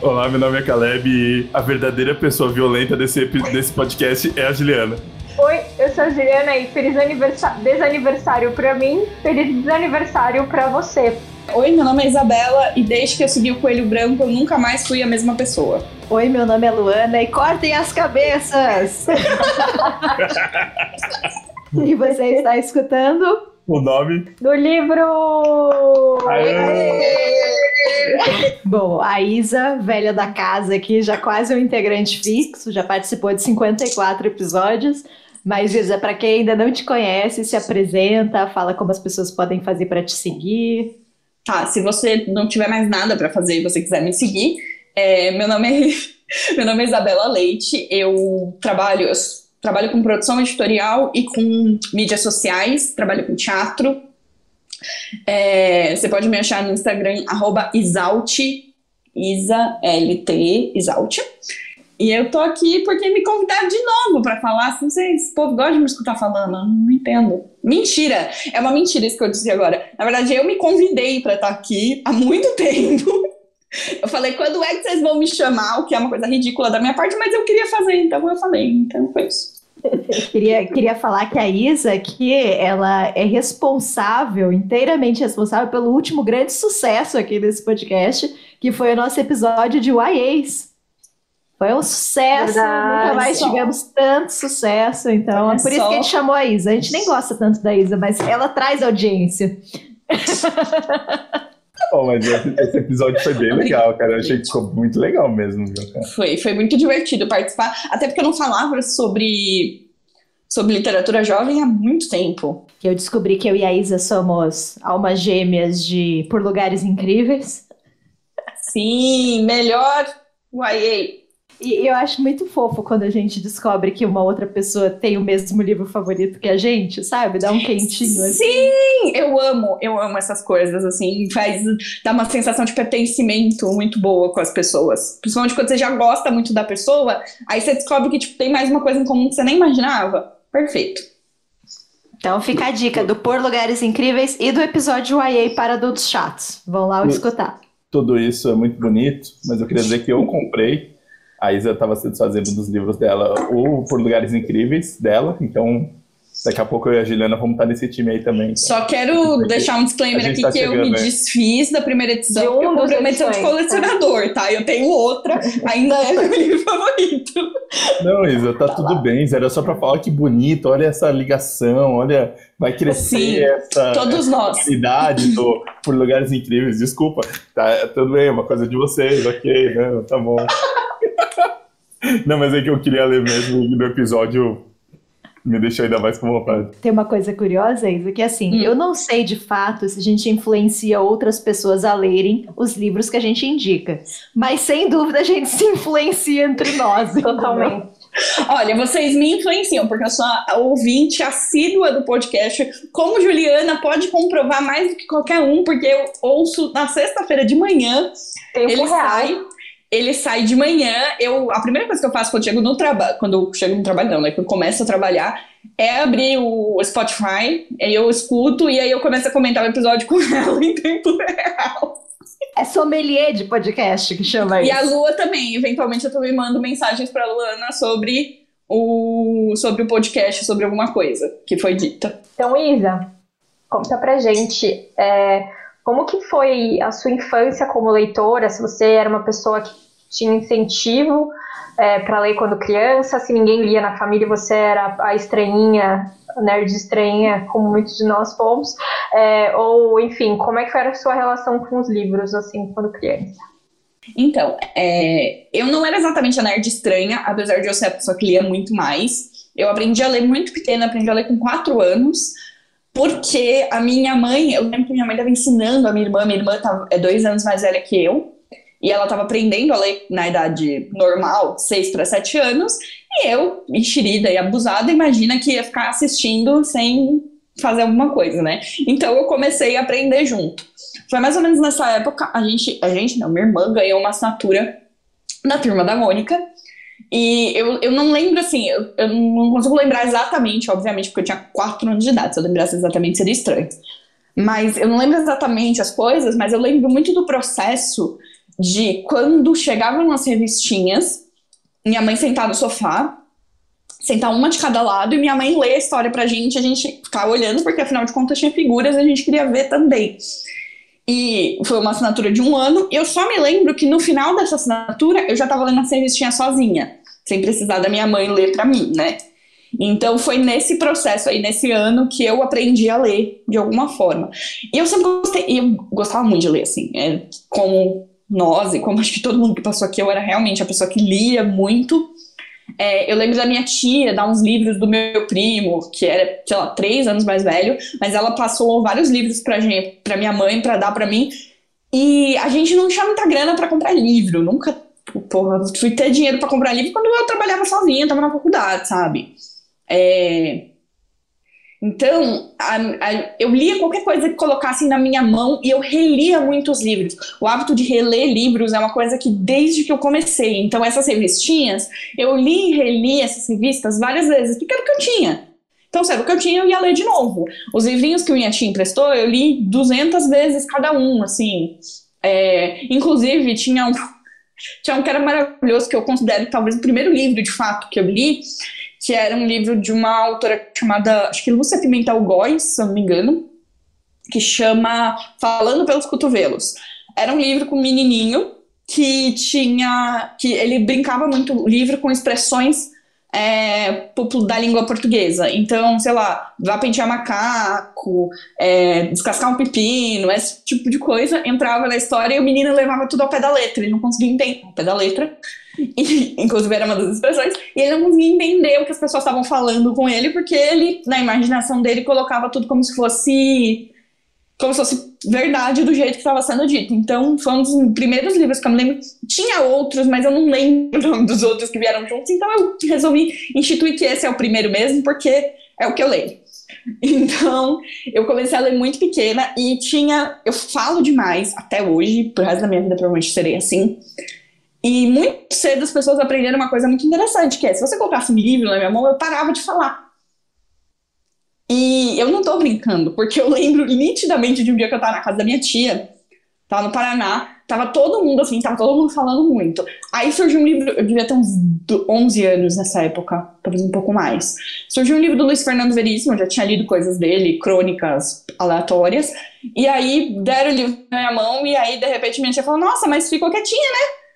Olá, meu nome é Caleb e a verdadeira pessoa violenta desse, desse podcast é a Juliana. Oi, eu sou a Juliana e feliz aniversário, desaniversário pra mim, feliz desaniversário pra você. Oi, meu nome é Isabela e desde que eu segui o Coelho Branco eu nunca mais fui a mesma pessoa. Oi, meu nome é Luana e cortem as cabeças! e você está escutando? O nome do livro! Bom, a Isa, velha da casa aqui, já quase um integrante fixo, já participou de 54 episódios. Mas, Isa, para quem ainda não te conhece, se apresenta, fala como as pessoas podem fazer para te seguir. Tá, se você não tiver mais nada para fazer e você quiser me seguir, é, meu nome é meu nome é Isabela Leite. Eu trabalho eu trabalho com produção editorial e com mídias sociais, trabalho com teatro. É, você pode me achar no Instagram, arroba Isalte, Isa, L-T. E eu tô aqui porque me convidaram de novo para falar. Assim, vocês, esse povo gosta de me escutar falando, não entendo. Mentira! É uma mentira isso que eu disse agora. Na verdade, eu me convidei para estar aqui há muito tempo. Eu falei, quando é que vocês vão me chamar? O que é uma coisa ridícula da minha parte, mas eu queria fazer, então eu falei. Então foi isso. Queria, queria falar que a Isa que ela é responsável, inteiramente responsável pelo último grande sucesso aqui desse podcast, que foi o nosso episódio de YAs. Foi um sucesso, Verdade, nunca mais só. tivemos tanto sucesso, então é por isso que a gente chamou a Isa. A gente nem gosta tanto da Isa, mas ela traz audiência. Oh, mas esse, episódio foi bem legal, cara. Eu achei que ficou muito legal mesmo? Foi, foi muito divertido participar. Até porque eu não falava sobre, sobre literatura jovem há muito tempo. Eu descobri que eu e a Isa somos almas gêmeas de Por Lugares Incríveis. Sim, melhor YA. E eu acho muito fofo quando a gente descobre que uma outra pessoa tem o mesmo livro favorito que a gente, sabe? Dá um quentinho assim. Sim! Eu amo, eu amo essas coisas, assim. Faz, dá uma sensação de pertencimento muito boa com as pessoas. Principalmente quando você já gosta muito da pessoa, aí você descobre que tipo, tem mais uma coisa em comum que você nem imaginava. Perfeito. Então fica a dica do Por Lugares Incríveis e do episódio YA para adultos chatos. Vão lá escutar. Tudo isso é muito bonito, mas eu queria dizer que eu comprei a Isa estava se desfazendo dos livros dela, ou por lugares incríveis dela, então daqui a pouco eu e a Juliana vamos estar nesse time aí também. Então. Só quero deixar um disclaimer aqui tá que eu me desfiz da primeira edição, de eu comprei uma edição de colecionador, tá? Eu tenho outra, ainda é meu livro favorito. Não, Isa, tá, tá tudo lá. bem, era só para falar que bonito, olha essa ligação, olha, vai crescer Sim, essa, todos essa nós. idade do, por lugares incríveis, desculpa, tá, tudo bem, é uma coisa de vocês, ok, né, tá bom. Não, mas é que eu queria ler mesmo no episódio me deixou ainda mais com vontade. Tem uma coisa curiosa, Isa, que assim, hum. eu não sei de fato se a gente influencia outras pessoas a lerem os livros que a gente indica. Mas sem dúvida a gente se influencia entre nós. Totalmente. Olha, vocês me influenciam, porque eu sou a ouvinte assídua do podcast. Como Juliana pode comprovar mais do que qualquer um, porque eu ouço na sexta-feira de manhã. Tempo ele real. sai ele sai de manhã. Eu, a primeira coisa que eu faço quando chego no trabalho, quando eu chego no trabalho, não, né? Quando começo a trabalhar, é abrir o Spotify, aí eu escuto e aí eu começo a comentar o episódio com ela em tempo real. É sommelier de podcast que chama isso. E a Lua também. Eventualmente eu também mando mensagens pra Luana sobre o, sobre o podcast, sobre alguma coisa que foi dita. Então, Isa, conta pra gente. É, como que foi a sua infância como leitora? Se você era uma pessoa que tinha incentivo é, para ler quando criança, se ninguém lia na família, você era a estranhinha, nerd estranha, como muitos de nós fomos, é, ou enfim, como é que foi a sua relação com os livros, assim, quando criança? Então, é, eu não era exatamente a nerd estranha, apesar de eu ser a pessoa que lia muito mais. Eu aprendi a ler muito pequena, aprendi a ler com quatro anos, porque a minha mãe, eu lembro que minha mãe estava ensinando a minha irmã, minha irmã tá, é dois anos mais velha que eu, e ela estava aprendendo a ler na idade normal, seis para sete anos, e eu, enxerida e abusada, imagina que ia ficar assistindo sem fazer alguma coisa, né? Então eu comecei a aprender junto. Foi mais ou menos nessa época, a gente, a gente não, minha irmã ganhou uma assinatura na turma da Mônica, e eu, eu não lembro assim, eu, eu não consigo lembrar exatamente, obviamente, porque eu tinha 4 anos de idade. Se eu lembrasse exatamente, seria estranho. Mas eu não lembro exatamente as coisas, mas eu lembro muito do processo de quando chegavam as revistinhas, minha mãe sentar no sofá, sentar uma de cada lado e minha mãe ler a história pra gente, a gente ficar olhando, porque afinal de contas tinha figuras e a gente queria ver também. E foi uma assinatura de um ano. Eu só me lembro que no final dessa assinatura eu já tava lendo a revistinha sozinha, sem precisar da minha mãe ler pra mim, né? Então foi nesse processo aí, nesse ano, que eu aprendi a ler de alguma forma. E eu sempre gostei, eu gostava muito de ler, assim, é, como nós e como acho que todo mundo que passou aqui, eu era realmente a pessoa que lia muito. É, eu lembro da minha tia dar uns livros do meu primo, que era, sei lá, três anos mais velho, mas ela passou vários livros pra, gente, pra minha mãe, pra dar pra mim. E a gente não tinha muita grana para comprar livro, nunca, porra, fui ter dinheiro para comprar livro quando eu trabalhava sozinha, tava na faculdade, sabe? É... Então, a, a, eu lia qualquer coisa que colocassem na minha mão e eu relia muitos livros. O hábito de reler livros é uma coisa que desde que eu comecei. Então, essas revistinhas, eu li e reli essas revistas várias vezes, porque era o que eu tinha. Então, sabe, o que eu tinha eu ia ler de novo. Os livrinhos que minha tia emprestou, eu li 200 vezes cada um, assim. É, inclusive, tinha um, tinha um que era maravilhoso, que eu considero talvez o primeiro livro, de fato, que eu li, que era um livro de uma autora chamada, acho que Lúcia Pimentel Góes, se não me engano, que chama Falando pelos Cotovelos. Era um livro com um menininho que tinha, que ele brincava muito o livro com expressões é, da língua portuguesa. Então, sei lá, vá pentear macaco, é, descascar um pepino, esse tipo de coisa, entrava na história e o menino levava tudo ao pé da letra, ele não conseguia entender ao pé da letra. E, inclusive era uma das expressões, e ele não conseguia entender o que as pessoas estavam falando com ele, porque ele, na imaginação dele, colocava tudo como se fosse como se fosse verdade do jeito que estava sendo dito. Então, foi um dos primeiros livros que eu me lembro. Tinha outros, mas eu não lembro dos outros que vieram juntos, então eu resolvi instituir que esse é o primeiro mesmo, porque é o que eu leio. Então, eu comecei a ler muito pequena e tinha. Eu falo demais até hoje, pro resto da minha vida provavelmente serei assim. E muito cedo as pessoas aprenderam uma coisa muito interessante, que é, se você colocasse um livro na minha mão, eu parava de falar. E eu não tô brincando, porque eu lembro nitidamente de um dia que eu tava na casa da minha tia, tava no Paraná, tava todo mundo assim, tava todo mundo falando muito. Aí surgiu um livro, eu devia ter uns 11 anos nessa época, talvez um pouco mais. Surgiu um livro do Luiz Fernando Veríssimo, eu já tinha lido coisas dele, crônicas aleatórias. E aí deram o livro na minha mão, e aí de repente minha tia falou: Nossa, mas ficou quietinha, né?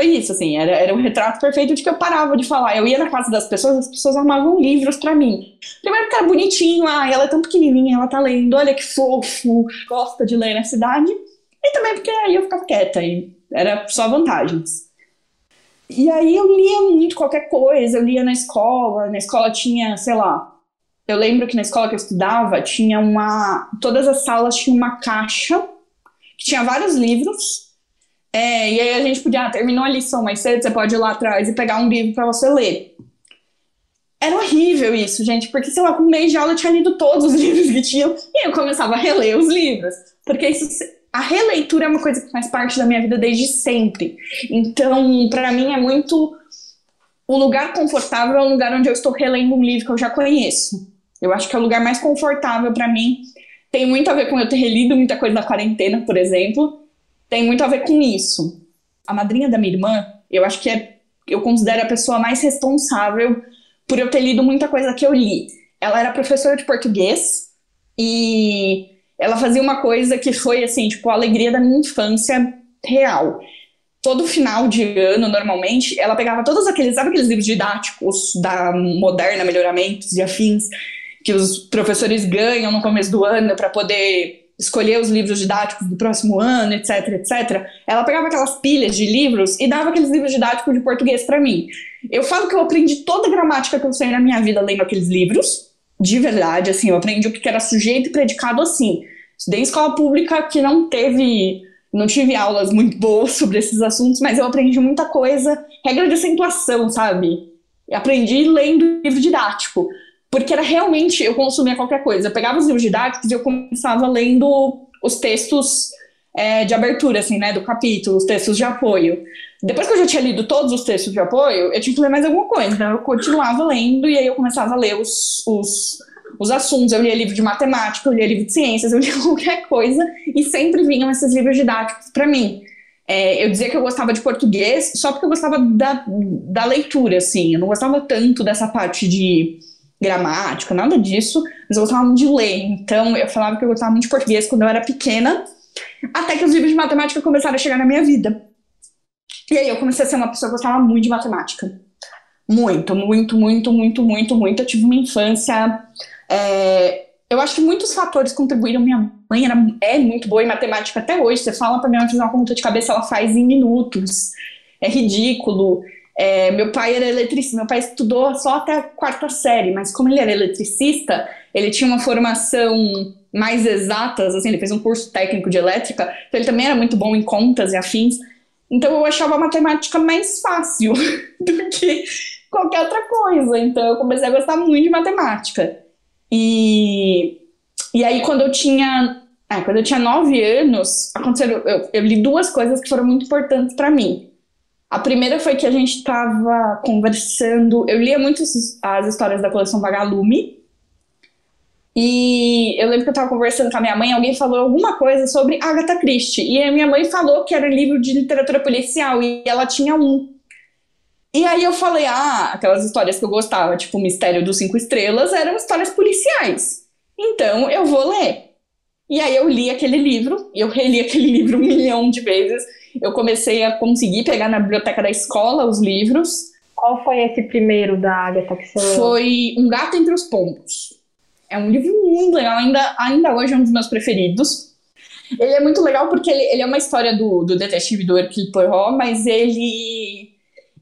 Foi isso, assim, era, era um retrato perfeito de que eu parava de falar. Eu ia na casa das pessoas, as pessoas armavam livros para mim. Primeiro que era bonitinho, ah, ela é tão pequenininha, ela tá lendo, olha que fofo, gosta de ler na cidade. E também porque aí eu ficava quieta, e era só vantagens. E aí eu lia muito qualquer coisa, eu lia na escola, na escola tinha, sei lá, eu lembro que na escola que eu estudava tinha uma. Todas as salas tinham uma caixa que tinha vários livros é, e aí a gente podia, ah, terminou a lição mais cedo, você pode ir lá atrás e pegar um livro para você ler. Era horrível isso, gente, porque, sei lá, com um mês de aula eu tinha lido todos os livros que tinham e eu começava a reler os livros. Porque isso, a releitura é uma coisa que faz parte da minha vida desde sempre. Então, para mim é muito. O lugar confortável é o lugar onde eu estou relendo um livro que eu já conheço. Eu acho que é o lugar mais confortável para mim. Tem muito a ver com eu ter relido muita coisa na quarentena, por exemplo tem muito a ver com isso. A madrinha da minha irmã, eu acho que é, eu considero a pessoa mais responsável por eu ter lido muita coisa que eu li. Ela era professora de português e ela fazia uma coisa que foi assim, tipo, a alegria da minha infância real. Todo final de ano, normalmente, ela pegava todos aqueles, sabe aqueles livros didáticos da Moderna Melhoramentos e afins que os professores ganham no começo do ano para poder escolher os livros didáticos do próximo ano, etc, etc. Ela pegava aquelas pilhas de livros e dava aqueles livros didáticos de português para mim. Eu falo que eu aprendi toda a gramática que eu sei na minha vida lendo aqueles livros, de verdade, assim, eu aprendi o que era sujeito e predicado assim. Estudei em escola pública que não teve, não tive aulas muito boas sobre esses assuntos, mas eu aprendi muita coisa, regra de acentuação, sabe? aprendi lendo livro didático. Porque era realmente, eu consumia qualquer coisa. Eu pegava os livros didáticos e eu começava lendo os textos é, de abertura, assim, né, do capítulo, os textos de apoio. Depois que eu já tinha lido todos os textos de apoio, eu tinha que ler mais alguma coisa. Então eu continuava lendo e aí eu começava a ler os, os, os assuntos. Eu lia livro de matemática, eu lia livro de ciências, eu lia qualquer coisa e sempre vinham esses livros didáticos para mim. é, eu dizia que eu gostava de português só porque eu gostava da, da leitura, assim. Eu não gostava tanto dessa parte de gramática, nada disso, mas eu gostava muito de ler. Então, eu falava que eu gostava muito de português quando eu era pequena, até que os livros de matemática começaram a chegar na minha vida. E aí eu comecei a ser uma pessoa que gostava muito de matemática. Muito, muito, muito, muito, muito, muito. Eu tive uma infância. É, eu acho que muitos fatores contribuíram. Minha mãe era, é muito boa em matemática até hoje. Você fala para minha mãe fazer uma conta de cabeça, ela faz em minutos. É ridículo. É, meu pai era eletricista, meu pai estudou só até a quarta série, mas como ele era eletricista, ele tinha uma formação mais exatas, assim, ele fez um curso técnico de elétrica, então ele também era muito bom em contas e afins. Então eu achava a matemática mais fácil do que qualquer outra coisa. Então eu comecei a gostar muito de matemática. E, e aí quando eu tinha, é, quando eu tinha nove anos, aconteceram, eu, eu li duas coisas que foram muito importantes para mim. A primeira foi que a gente estava conversando. Eu lia muito as histórias da coleção Vagalume. E eu lembro que eu estava conversando com a minha mãe, alguém falou alguma coisa sobre Agatha Christie. E a minha mãe falou que era livro de literatura policial e ela tinha um. E aí eu falei, ah, aquelas histórias que eu gostava, tipo o Mistério dos Cinco Estrelas, eram histórias policiais. Então eu vou ler. E aí eu li aquele livro, e eu reli aquele livro um milhão de vezes. Eu comecei a conseguir pegar na biblioteca da escola os livros. Qual foi esse primeiro da Agatha que você? Foi Um Gato Entre os Pombos. É um livro muito legal, ainda, ainda hoje é um dos meus preferidos. Ele é muito legal porque ele, ele é uma história do, do detetive do Hercule Poirot, mas ele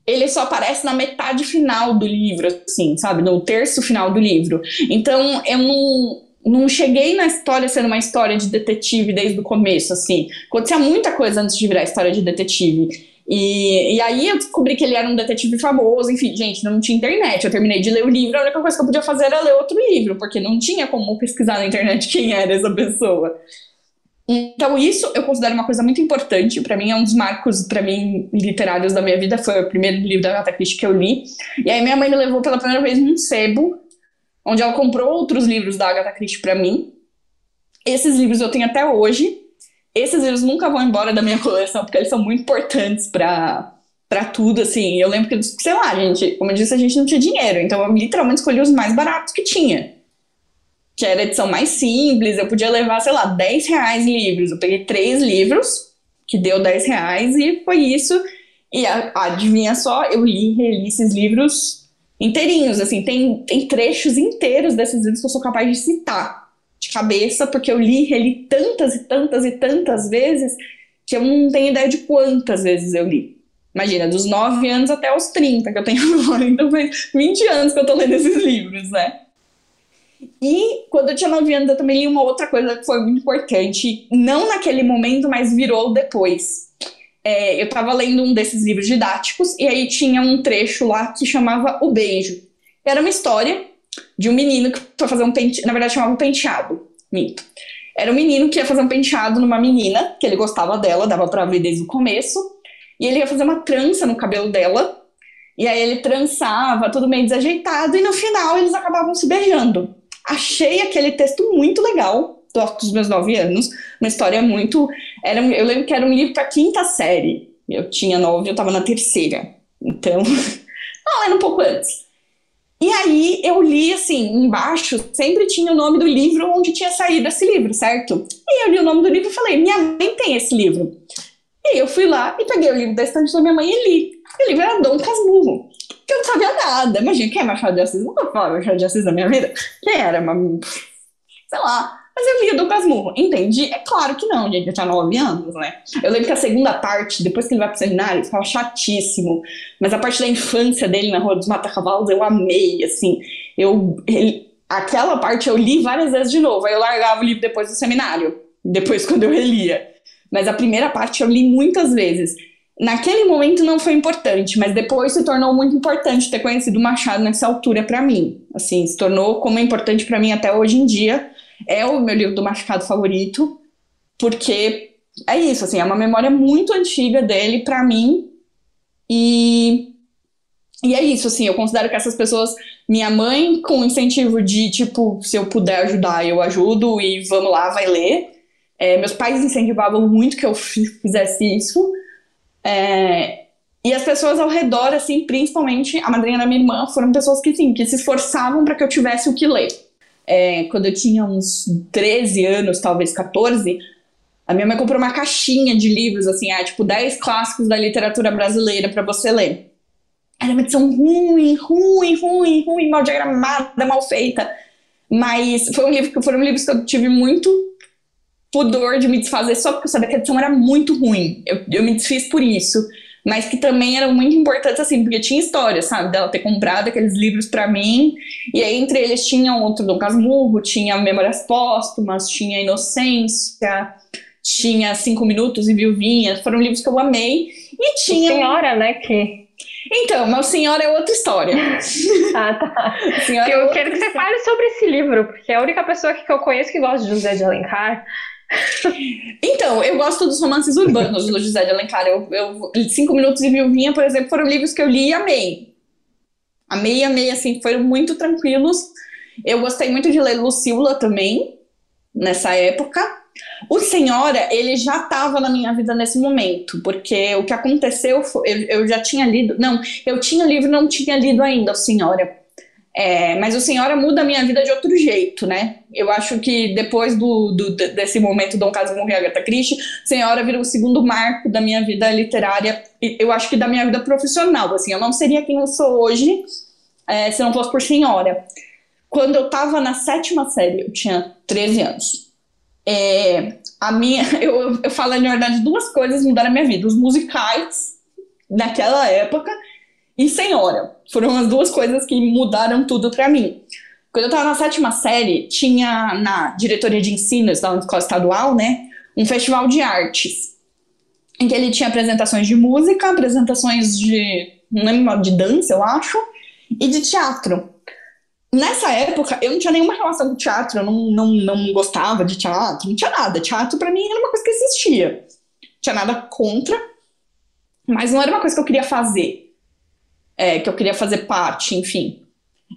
ele só aparece na metade final do livro, assim, sabe? No terço final do livro. Então, eu não, não cheguei na história sendo uma história de detetive desde o começo, assim. Acontecia muita coisa antes de virar história de detetive. E, e aí eu descobri que ele era um detetive famoso, enfim, gente, não tinha internet. Eu terminei de ler o livro, a única coisa que eu podia fazer era ler outro livro, porque não tinha como pesquisar na internet quem era essa pessoa. Então, isso eu considero uma coisa muito importante. Para mim, é um dos marcos, para mim, literários da minha vida. Foi o primeiro livro da Agatha Christie que eu li. E aí, minha mãe me levou pela primeira vez num sebo, onde ela comprou outros livros da Agatha Christie para mim. Esses livros eu tenho até hoje. Esses livros nunca vão embora da minha coleção, porque eles são muito importantes para para tudo, assim. Eu lembro que, sei lá, gente, como eu disse, a gente não tinha dinheiro. Então, eu literalmente escolhi os mais baratos que tinha que era a edição mais simples, eu podia levar, sei lá, 10 reais em livros. Eu peguei três livros, que deu 10 reais, e foi isso. E adivinha só, eu li e reli esses livros inteirinhos, assim, tem, tem trechos inteiros desses livros que eu sou capaz de citar de cabeça, porque eu li reli tantas e tantas e tantas vezes que eu não tenho ideia de quantas vezes eu li. Imagina, dos 9 anos até os 30 que eu tenho agora, então faz 20 anos que eu tô lendo esses livros, né? E quando eu tinha 9 anos, eu também li uma outra coisa que foi muito importante, não naquele momento, mas virou depois. É, eu estava lendo um desses livros didáticos e aí tinha um trecho lá que chamava O Beijo. Era uma história de um menino que foi fazer um penteado, na verdade chamava um penteado, minto. Era um menino que ia fazer um penteado numa menina, que ele gostava dela, dava pra ver desde o começo, e ele ia fazer uma trança no cabelo dela, e aí ele trançava, tudo meio desajeitado, e no final eles acabavam se beijando achei aquele texto muito legal dos meus nove anos, uma história muito. Era, eu lembro que era um livro para quinta série. Eu tinha nove, eu estava na terceira. Então, não, era um pouco antes. E aí eu li assim, embaixo sempre tinha o nome do livro onde tinha saído esse livro, certo? E eu li o nome do livro e falei, minha mãe tem esse livro. E eu fui lá e peguei o livro da estante da minha mãe e li. O livro era Dom Casmurro que eu não sabia nada. Imagina, quem é Machado de Assis? Nunca falei Machado de Assis na minha vida. Quem era? Uma... Sei lá. Mas eu lia do Casmurro. Entendi? É claro que não, gente. Eu tinha nove anos, né? Eu lembro que a segunda parte, depois que ele vai pro seminário, ficava chatíssimo. Mas a parte da infância dele na Rua dos Mata-Cavalos, eu amei, assim. Eu... Ele... Aquela parte eu li várias vezes de novo. Aí eu largava o livro depois do seminário. Depois, quando eu relia. Mas a primeira parte eu li muitas vezes. Naquele momento não foi importante, mas depois se tornou muito importante ter conhecido Machado nessa altura para mim. Assim, se tornou como é importante para mim até hoje em dia. É o meu livro do Machado favorito, porque é isso, assim, é uma memória muito antiga dele para mim. E e é isso, assim, eu considero que essas pessoas, minha mãe, com incentivo de, tipo, se eu puder ajudar, eu ajudo e vamos lá, vai ler. É, meus pais incentivavam muito que eu fizesse isso. É, e as pessoas ao redor, assim, principalmente a madrinha da minha irmã, foram pessoas que, sim, que se esforçavam para que eu tivesse o que ler. É, quando eu tinha uns 13 anos, talvez 14, a minha mãe comprou uma caixinha de livros, assim, ah, tipo 10 clássicos da literatura brasileira para você ler. Era uma edição ruim, ruim, ruim, ruim, mal diagramada, mal feita. Mas foi um livro que foram livros que eu tive muito pudor de me desfazer só porque eu sabia que a edição era muito ruim. Eu, eu me desfiz por isso mas que também eram muito importantes, assim, porque tinha história, sabe? Dela ter comprado aqueles livros para mim, e aí entre eles tinha outro Dom Casmurro, tinha Memórias Póstumas, tinha Inocência, tinha Cinco Minutos e Viuvinha, foram livros que eu amei, e tinha... Senhora, né, que... Então, mas Senhora é outra história. ah, tá. eu é quero que você fale sobre esse livro, porque é a única pessoa que eu conheço que gosta de José de Alencar. Então, eu gosto dos romances urbanos do José de Alencar. Eu, eu, Cinco Minutos e Viuvinha, por exemplo, foram livros que eu li e amei. Amei, amei, assim, foram muito tranquilos. Eu gostei muito de ler Lucila também, nessa época. O Senhora, ele já estava na minha vida nesse momento, porque o que aconteceu foi, eu, eu já tinha lido, não, eu tinha o livro, não tinha lido ainda o Senhora. É, mas o Senhora muda a minha vida de outro jeito, né? Eu acho que depois do, do desse momento Dom Casmurro e Agatha Christie, Senhora vira o segundo marco da minha vida literária, eu acho que da minha vida profissional, assim, eu não seria quem eu sou hoje é, se não fosse por Senhora. Quando eu tava na sétima série, eu tinha 13 anos. É, a minha, eu, eu falo, na verdade, duas coisas mudaram a minha vida. Os musicais, naquela época, e Senhora. Foram as duas coisas que mudaram tudo para mim. Quando eu estava na sétima série, tinha na diretoria de ensino da escola estadual, né, um festival de artes, em que ele tinha apresentações de música, apresentações de, não lembro, de dança, eu acho, e de teatro. Nessa época, eu não tinha nenhuma relação com teatro, eu não, não, não gostava de teatro, não tinha nada. Teatro, para mim, era uma coisa que existia. Não tinha nada contra, mas não era uma coisa que eu queria fazer é, que eu queria fazer parte, enfim.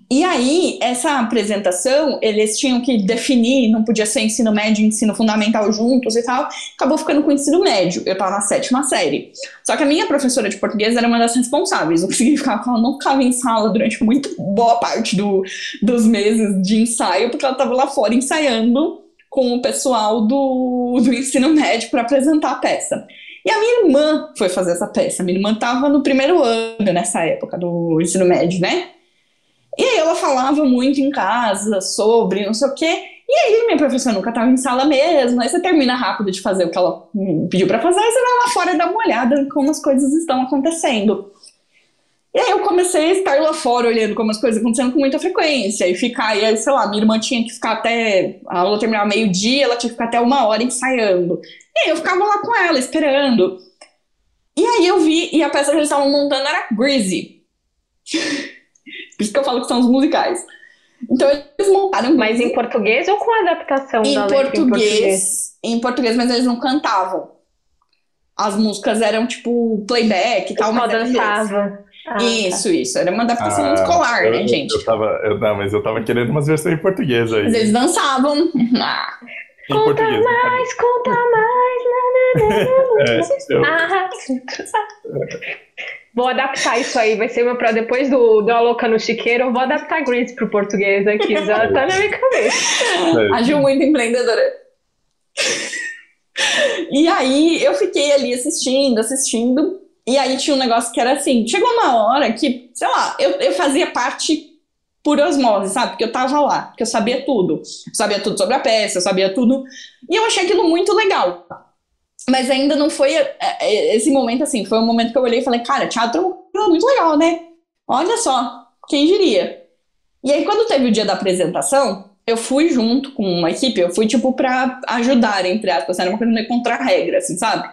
E aí, essa apresentação, eles tinham que definir, não podia ser ensino médio e ensino fundamental juntos e tal, acabou ficando com o ensino médio. Eu estava na sétima série. Só que a minha professora de português era uma das responsáveis, o que significava que ela não ficava em sala durante muito boa parte do, dos meses de ensaio, porque ela estava lá fora ensaiando com o pessoal do, do ensino médio para apresentar a peça. E a minha irmã foi fazer essa peça. Minha irmã estava no primeiro ano nessa época do ensino médio, né? E aí ela falava muito em casa sobre não sei o quê. E aí minha professora nunca estava em sala mesmo. Aí você termina rápido de fazer o que ela pediu para fazer, aí você vai lá fora e dá uma olhada em como as coisas estão acontecendo. E aí eu comecei a estar lá fora olhando como as coisas acontecendo com muita frequência. E ficar, e aí, sei lá, minha irmã tinha que ficar até. A aula terminar meio-dia, ela tinha que ficar até uma hora ensaiando. E aí eu ficava lá com ela, esperando. E aí eu vi, e a peça que eles estavam montando era Greasy. Por isso que eu falo que são os musicais. Então eles montaram. Mas em português ou com adaptação em da português, letra em português? Em português, mas eles não cantavam. As músicas eram tipo playback e tal, mas dançava. Ah, tá. isso, tá. isso. Era uma adaptação ah, escolar, eu, né, gente? Eu tava, eu, não, mas eu tava querendo umas versões em português aí. Mas eles dançavam. Ah. Em conta português, mais, conta mais. é, eu... ah. Vou adaptar isso aí, vai ser meu pra depois do, do Aloca no Chiqueiro, eu vou adaptar Grease pro português aqui, já tá na minha cabeça. É. Agiu muito empreendedora. E aí eu fiquei ali assistindo, assistindo, e aí tinha um negócio que era assim, chegou uma hora que, sei lá, eu, eu fazia parte por osmose, sabe? Porque eu tava lá, porque eu sabia tudo. Eu sabia tudo sobre a peça, eu sabia tudo. E eu achei aquilo muito legal. Mas ainda não foi é, é, esse momento assim, foi um momento que eu olhei e falei, cara, teatro é muito legal, né? Olha só, quem diria? E aí, quando teve o dia da apresentação, eu fui junto com uma equipe, eu fui, tipo, pra ajudar, entre aspas, era uma coisa meio contra a regra, assim, sabe?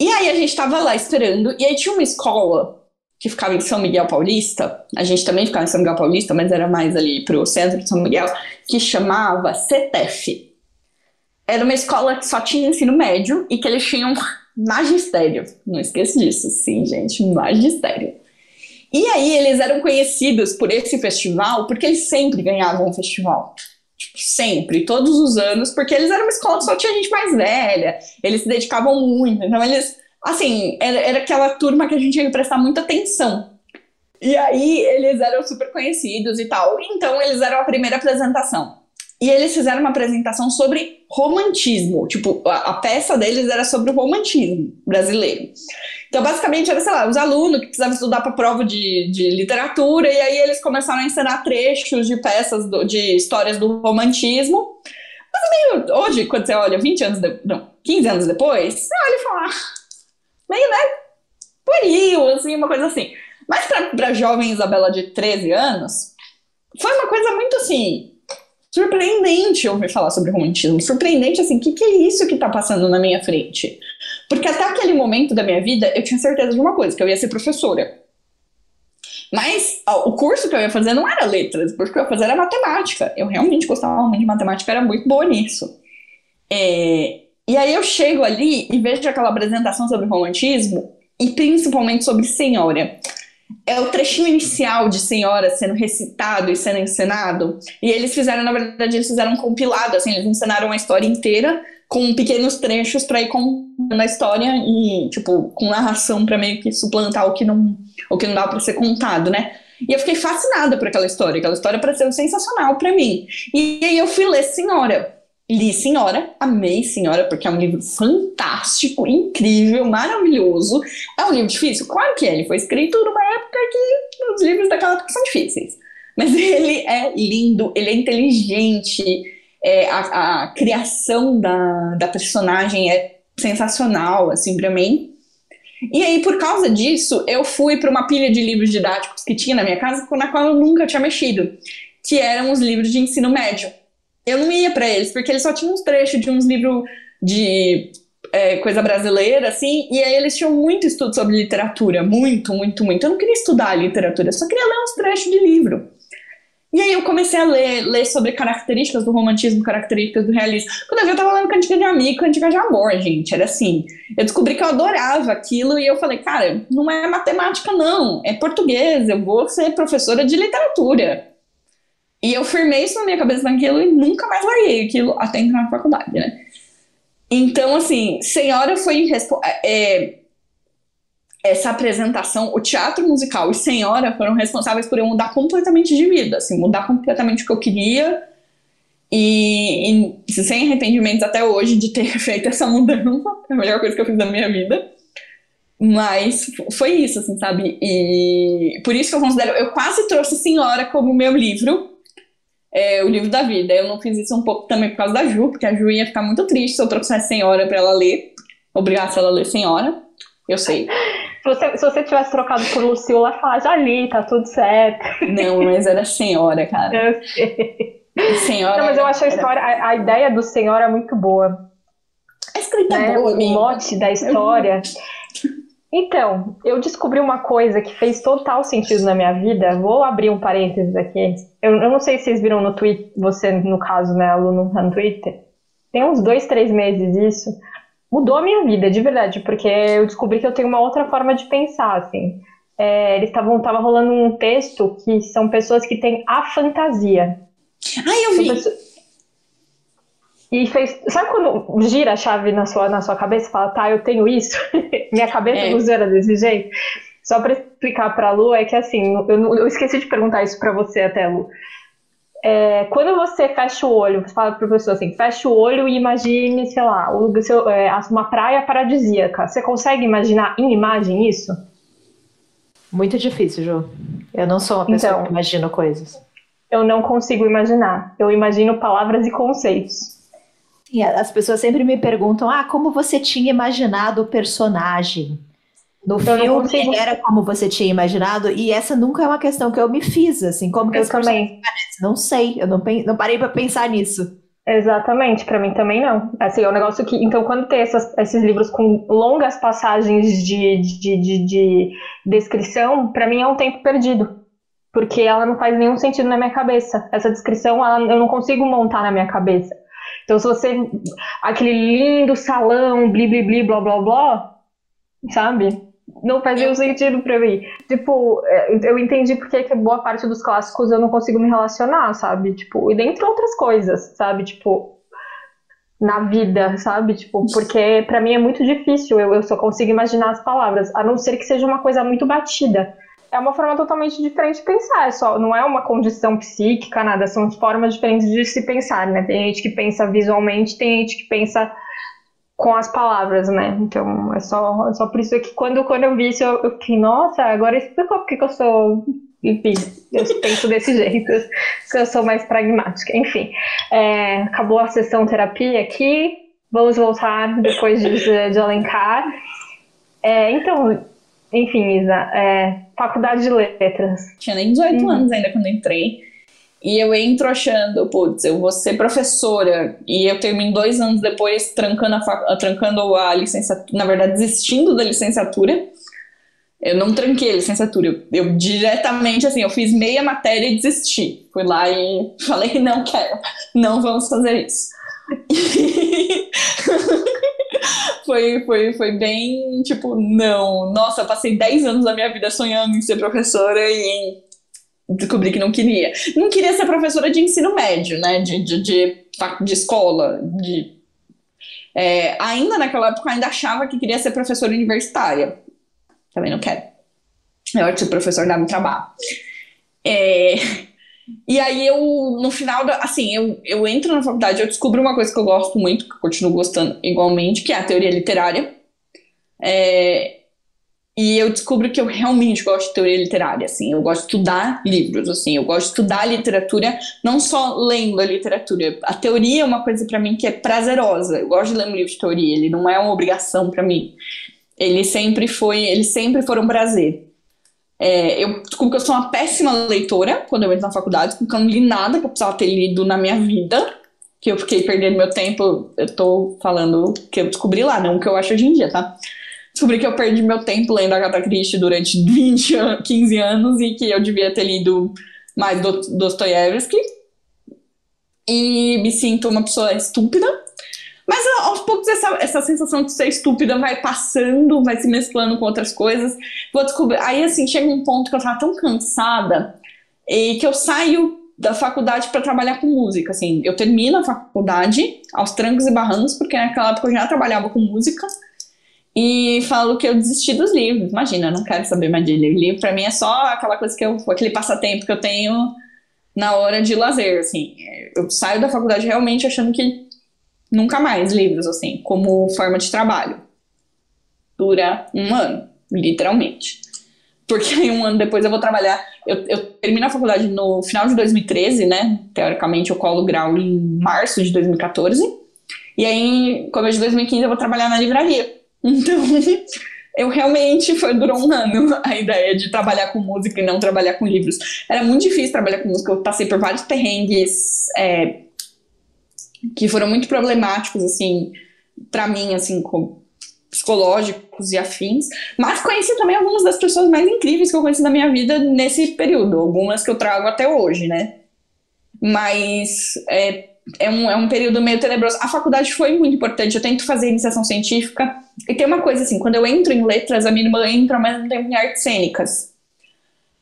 E aí a gente tava lá esperando, e aí tinha uma escola que ficava em São Miguel Paulista, a gente também ficava em São Miguel Paulista, mas era mais ali pro centro de São Miguel, que chamava CETEF. Era uma escola que só tinha ensino médio e que eles tinham magistério. Não esqueça disso, sim, gente, magistério. E aí eles eram conhecidos por esse festival porque eles sempre ganhavam o festival. Tipo, sempre, todos os anos, porque eles eram uma escola que só tinha gente mais velha, eles se dedicavam muito, então eles assim, era, era aquela turma que a gente tinha que prestar muita atenção. E aí eles eram super conhecidos e tal. Então eles eram a primeira apresentação. E eles fizeram uma apresentação sobre romantismo. Tipo, a, a, peça deles era sobre o romantismo brasileiro. Então, basicamente, era, sei lá, os alunos que precisavam estudar para prova de, de literatura, e aí eles começaram a ensinar trechos de peças, do, de histórias do romantismo. Mas meio, hoje, quando você olha 20 anos, não, 15 anos depois, você olha e fala, ah, meio, né, pueril, assim, uma coisa assim. Mas para jovem Isabela de 13 anos, foi uma coisa muito assim. Surpreendente ouvir falar sobre romantismo. Surpreendente, assim, o que, que é isso que está passando na minha frente? Porque até aquele momento da minha vida, eu tinha certeza de uma coisa, que eu ia ser professora. Mas ó, o curso que eu ia fazer não era letras, o curso que eu ia fazer era matemática. Eu realmente gostava muito de matemática, era muito boa nisso. É, e aí eu chego ali e vejo aquela apresentação sobre romantismo, e principalmente sobre senhora é o trechinho inicial de Senhora sendo recitado e sendo encenado. E eles fizeram, na verdade, eles fizeram um compilado, assim, eles ensinaram a história inteira com pequenos trechos para ir contando a história e, tipo, com narração para meio que suplantar o que não, o que não dava para ser contado, né? E eu fiquei fascinada por aquela história, aquela história pareceu sensacional para mim. E aí eu fui ler Senhora. Li Senhora, amei Senhora, porque é um livro fantástico, incrível, maravilhoso. É um livro difícil? Claro que é. Ele foi escrito numa época que os livros daquela época são difíceis. Mas ele é lindo, ele é inteligente, é, a, a, criação da, da personagem é sensacional, assim, pra mim. E aí, por causa disso, eu fui para uma pilha de livros didáticos que tinha na minha casa, na qual eu nunca tinha mexido, que eram os livros de ensino médio eu não ia para eles, porque eles só tinham uns trechos de uns livros de é, coisa brasileira, assim, e aí eles tinham muito estudo sobre literatura, muito, muito, muito. Eu não queria estudar literatura, eu só queria ler uns trechos de livro. E aí eu comecei a ler, ler sobre características do romantismo, características do realismo. Quando eu vi, eu tava lendo Cantiga de Amigo, Cantiga de Amor, gente. Era assim. Eu descobri que eu adorava aquilo e eu falei, cara, não é matemática, não. É português, eu vou ser professora de literatura. E eu firmei isso na minha cabeça naquilo e nunca mais larguei aquilo até entrar na faculdade, né? Então, assim, Senhora foi é, essa apresentação, o teatro musical e Senhora foram responsáveis por eu mudar completamente de vida, assim, mudar completamente o que eu queria e, e sem arrependimentos até hoje de ter feito essa mudança, é a melhor coisa que eu fiz na minha vida. Mas foi isso, assim, sabe? E por isso que eu considero, eu quase trouxe Senhora como meu livro, é, o livro da vida. Eu não fiz isso um pouco também por causa da Ju, porque a Ju ia ficar muito triste se eu trouxesse Senhora para ela ler. Obrigasse ela a ler Senhora. Eu sei. Se você, se você tivesse trocado por Lucila, ela falar, já li, tá tudo certo. Não, mas era Senhora, cara. Eu sei. Senhora. Não, mas eu acho a história, a, a ideia do Senhora é muito boa. A escrita né? boa, O mote da história. Então, eu descobri uma coisa que fez total sentido na minha vida. Vou abrir um parênteses aqui. Eu, eu não sei se vocês viram no Twitter, você, no caso, né, aluno no Twitter. Tem uns dois, três meses isso. Mudou a minha vida, de verdade, porque eu descobri que eu tenho uma outra forma de pensar, assim. É, eles estavam tava rolando um texto que são pessoas que têm a fantasia. Ah, eu vi. Pessoas, e fez. Sabe quando gira a chave na sua, na sua cabeça e fala, tá, eu tenho isso? Minha cabeça é. não desse jeito? Só para explicar para Lu, é que assim, eu, eu esqueci de perguntar isso para você até, Lu. É, quando você fecha o olho, você fala para professor assim, fecha o olho e imagine, sei lá, seu, é, uma praia paradisíaca. Você consegue imaginar em imagem isso? Muito difícil, Ju. Eu não sou uma pessoa então, que imagina coisas. Eu não consigo imaginar. Eu imagino palavras e conceitos as pessoas sempre me perguntam: ah, como você tinha imaginado o personagem? No eu filme era como você tinha imaginado, e essa nunca é uma questão que eu me fiz, assim, como que eu também. Parece? Não sei, eu não, não parei para pensar nisso. Exatamente, para mim também não. Assim, é um negócio que. Então, quando tem essas, esses livros com longas passagens de, de, de, de descrição, para mim é um tempo perdido. Porque ela não faz nenhum sentido na minha cabeça. Essa descrição ela, eu não consigo montar na minha cabeça. Então, se você. aquele lindo salão, bli, bli, bli, blá, blá, blá, sabe? Não faz nenhum sentido pra mim. Tipo, é, eu entendi porque que boa parte dos clássicos eu não consigo me relacionar, sabe? Tipo, e dentre outras coisas, sabe? Tipo, na vida, sabe? Tipo, porque para mim é muito difícil, eu, eu só consigo imaginar as palavras, a não ser que seja uma coisa muito batida. É uma forma totalmente diferente de pensar, é só, não é uma condição psíquica, nada, são formas diferentes de se pensar, né? Tem gente que pensa visualmente, tem gente que pensa com as palavras, né? Então, é só, é só por isso que quando, quando eu vi isso, eu, eu fiquei, nossa, agora explicou porque que eu sou enfim, eu penso desse jeito, que eu sou mais pragmática. Enfim, é, acabou a sessão terapia aqui, vamos voltar depois de, de Alencar. É, então, enfim, Isa, é, faculdade de letras. Tinha nem 18 uhum. anos ainda quando entrei. E eu entro achando, putz, eu vou ser professora. E eu termino dois anos depois trancando a, trancando a licenciatura, na verdade, desistindo da licenciatura eu não tranquei a licenciatura. Eu, eu, diretamente, assim, eu fiz meia matéria e desisti. Fui lá e falei, não quero, não vamos fazer isso. foi, foi, foi bem, tipo, não. Nossa, passei 10 anos da minha vida sonhando em ser professora e descobri que não queria. Não queria ser professora de ensino médio, né? De, de, de, de escola, de... É, ainda naquela época, eu ainda achava que queria ser professora universitária também não quero. Eu acho que o professor dá muito trabalho. É, e aí eu, no final, assim, eu, eu entro na faculdade, eu descubro uma coisa que eu gosto muito, que eu continuo gostando igualmente, que é a teoria literária. É, e eu descubro que eu realmente gosto de teoria literária, assim, eu gosto de estudar livros, assim, eu gosto de estudar literatura, não só lendo a literatura. A teoria é uma coisa para mim que é prazerosa. Eu gosto de ler um livro de teoria, ele não é uma obrigação para mim. Ele sempre foi, eles sempre foram um prazer. É, eu descubro que eu sou uma péssima leitora quando eu entro na faculdade, porque eu não li nada que eu precisava ter lido na minha vida, que eu fiquei perdendo meu tempo. Eu tô falando que eu descobri lá, não o que eu acho hoje em dia, tá? Descobri que eu perdi meu tempo lendo Agatha Christie durante 20, 15 anos e que eu devia ter lido mais Dostoiévski. E me sinto uma pessoa estúpida mas aos poucos essa, essa sensação de ser estúpida vai passando, vai se mesclando com outras coisas. Vou descobrir. Aí assim, chega um ponto que eu tava tão cansada e que eu saio da faculdade para trabalhar com música, assim, eu termino a faculdade aos trancos e barrancos, porque naquela época eu já trabalhava com música, e falo que eu desisti dos livros. Imagina, eu não quero saber mais de livro. Livro para mim é só aquela coisa que eu, aquele passatempo que eu tenho na hora de lazer, assim. Eu saio da faculdade realmente achando que nunca mais livros, assim, como forma de trabalho. Dura um ano, literalmente. Porque aí um ano depois eu vou trabalhar. Eu, eu termino a faculdade no final de 2013, né? Teoricamente eu colo grau em março de 2014. E aí, começo de 2015, eu vou trabalhar na livraria. Então, eu realmente foi, durou um ano a ideia de trabalhar com música e não trabalhar com livros. Era muito difícil trabalhar com música, eu passei por vários perrengues é, que foram muito problemáticos, assim, para mim, assim, psicológicos e afins, mas conheci também algumas das pessoas mais incríveis que eu conheci na minha vida nesse período, algumas que eu trago até hoje, né? Mas é, é, um, é um período meio tenebroso. A faculdade foi muito importante, eu tento fazer iniciação científica, e tem uma coisa assim, quando eu entro em letras, a minha irmã entra ao mesmo tempo em artes cênicas.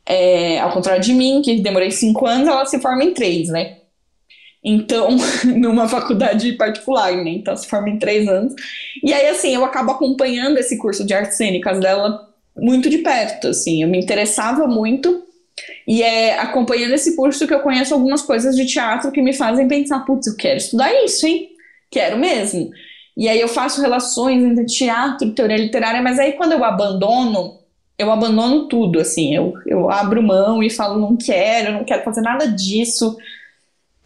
É, ao contrário de mim, que demorei cinco anos, ela se forma em três, né? Então, numa faculdade particular, né? Então, se forma em três anos. E aí, assim, eu acabo acompanhando esse curso de artes cênicas dela muito de perto, assim. Eu me interessava muito. E é acompanhando esse curso que eu conheço algumas coisas de teatro que me fazem pensar, putz, eu quero estudar isso, hein? Quero mesmo. E aí eu faço relações entre teatro e teoria literária, mas aí quando eu abandono, eu abandono tudo, assim. Eu, eu abro mão e falo, não quero, não quero fazer nada disso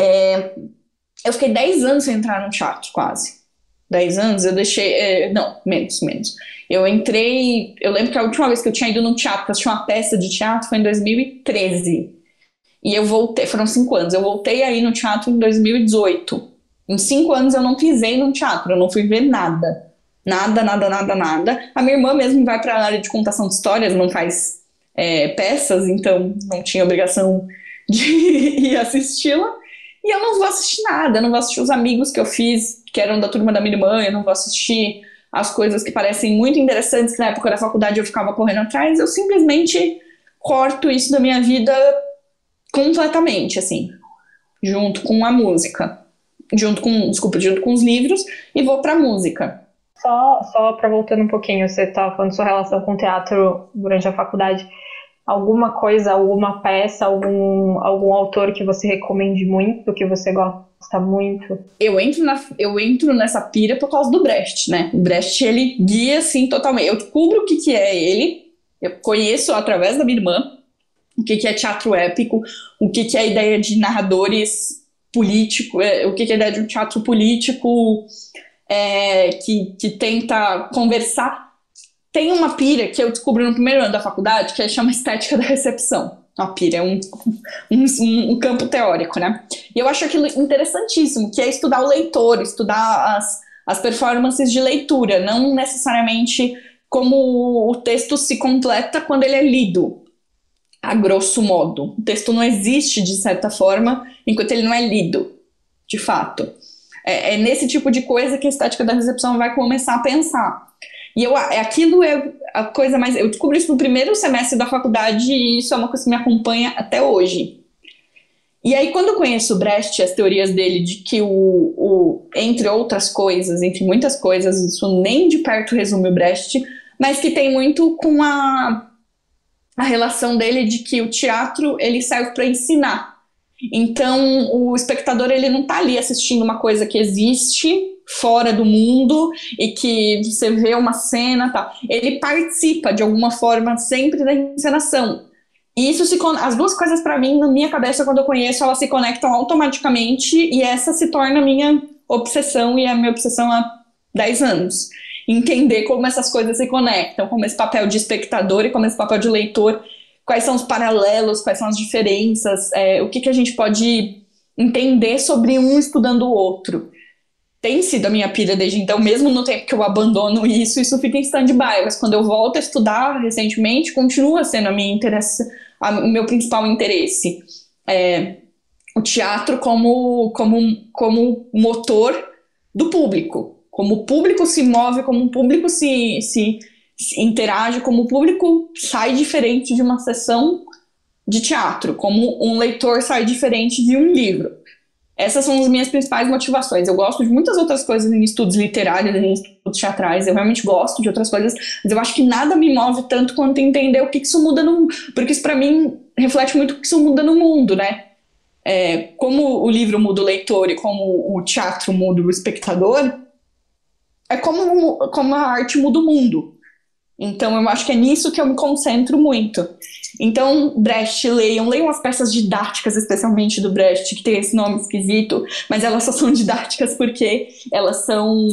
é, eu fiquei 10 anos sem entrar no teatro, quase. 10 anos, eu deixei. É, não, menos, menos. Eu entrei. Eu lembro que a última vez que eu tinha ido no teatro, eu uma peça de teatro, foi em 2013. E eu voltei, foram 5 anos. Eu voltei aí no teatro em 2018. Em 5 anos eu não pisei no teatro, eu não fui ver nada. Nada, nada, nada, nada. A minha irmã mesmo vai para a área de contação de histórias, não faz é, peças, então não tinha obrigação de ir assisti-la. E eu não vou assistir nada, eu não vou assistir os amigos que eu fiz, que eram da turma da minha irmã, eu não vou assistir as coisas que parecem muito interessantes, que na época da faculdade eu ficava correndo atrás, eu simplesmente corto isso da minha vida completamente, assim, junto com a música. junto com, desculpa, junto com os livros, e vou para música. Só, só para voltando um pouquinho, você estava falando sua relação com o teatro durante a faculdade. Alguma coisa, alguma peça, algum, algum autor que você recomende muito, que você gosta muito? Eu entro, na, eu entro nessa pira por causa do Brecht, né? O Brecht, ele guia, assim, totalmente. Eu descubro o que, que é ele, eu conheço através da minha irmã, o que, que é teatro épico, o que, que é a ideia de narradores políticos, é, o que, que é a ideia de um teatro político é, que, que tenta conversar. Tem uma pira que eu descobri no primeiro ano da faculdade que chama estética da recepção. Uma pira, é um, um, um, campo teórico, né? E eu acho aquilo interessantíssimo, que é estudar o leitor, estudar as, as performances de leitura, não necessariamente como o texto se completa quando ele é lido, a grosso modo. O texto não existe, de certa forma, enquanto ele não é lido, de fato. É, é, nesse tipo de coisa que a estética da recepção vai começar a pensar. E eu, é, aquilo é a coisa mais. Eu descobri isso no primeiro semestre da faculdade e isso é uma coisa que me acompanha até hoje. E aí, quando eu conheço o Brecht, as teorias dele de que o, o, entre outras coisas, entre muitas coisas, isso nem de perto resume o Brecht, mas que tem muito com a, a relação dele de que o teatro ele serve para ensinar. Então, o espectador ele não está ali assistindo uma coisa que existe fora do mundo e que você vê uma cena, tá? Ele participa de alguma forma sempre da encenação. E isso se as duas coisas para mim na minha cabeça quando eu conheço, elas se conectam automaticamente e essa se torna minha obsessão e a minha obsessão há 10 anos. Entender como essas coisas se conectam, como esse papel de espectador e como esse papel de leitor quais são os paralelos, quais são as diferenças, é, o que, que a gente pode entender sobre um estudando o outro. Tem sido a minha pira desde então, mesmo no tempo que eu abandono isso, isso fica em stand-by, mas quando eu volto a estudar recentemente, continua sendo a minha interesse, a, o meu principal interesse. É, o teatro como, como, como motor do público. Como o público se move, como o público se, se interage como o público sai diferente de uma sessão de teatro, como um leitor sai diferente de um livro. Essas são as minhas principais motivações. Eu gosto de muitas outras coisas em estudos literários, em estudos teatrais. Eu realmente gosto de outras coisas, mas eu acho que nada me move tanto quanto entender o que, isso muda no. Porque isso, para mim, reflete muito o que isso muda no mundo, né? É, como o livro muda o leitor e como o teatro muda o espectador, é como, como a arte muda o mundo. Então, eu acho que é nisso que eu me concentro muito. Então, Brecht, leiam, leiam as peças didáticas, especialmente do Brecht, que tem esse nome esquisito, mas elas só são didáticas porque elas são,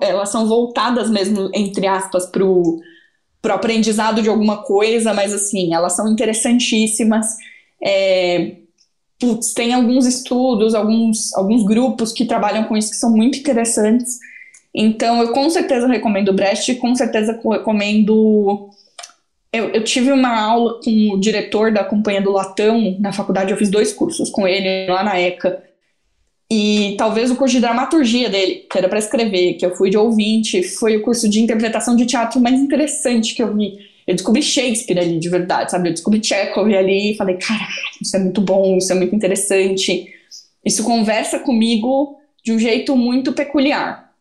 elas são voltadas mesmo, entre aspas, para o aprendizado de alguma coisa, mas assim, elas são interessantíssimas. É, putz, tem alguns estudos, alguns, alguns grupos que trabalham com isso que são muito interessantes. Então, eu com certeza recomendo Brecht, com certeza recomendo. Eu, eu, tive uma aula com o diretor da Companhia do Latão na faculdade, eu fiz dois cursos com ele lá na ECA. E talvez o curso de dramaturgia dele, que era para escrever, que eu fui de ouvinte, foi o curso de interpretação de teatro mais interessante que eu vi. Eu descobri Shakespeare ali, de verdade, sabe? Eu descobri Chekhov ali e falei, caralho, isso é muito bom, isso é muito interessante. Isso conversa comigo de um jeito muito peculiar.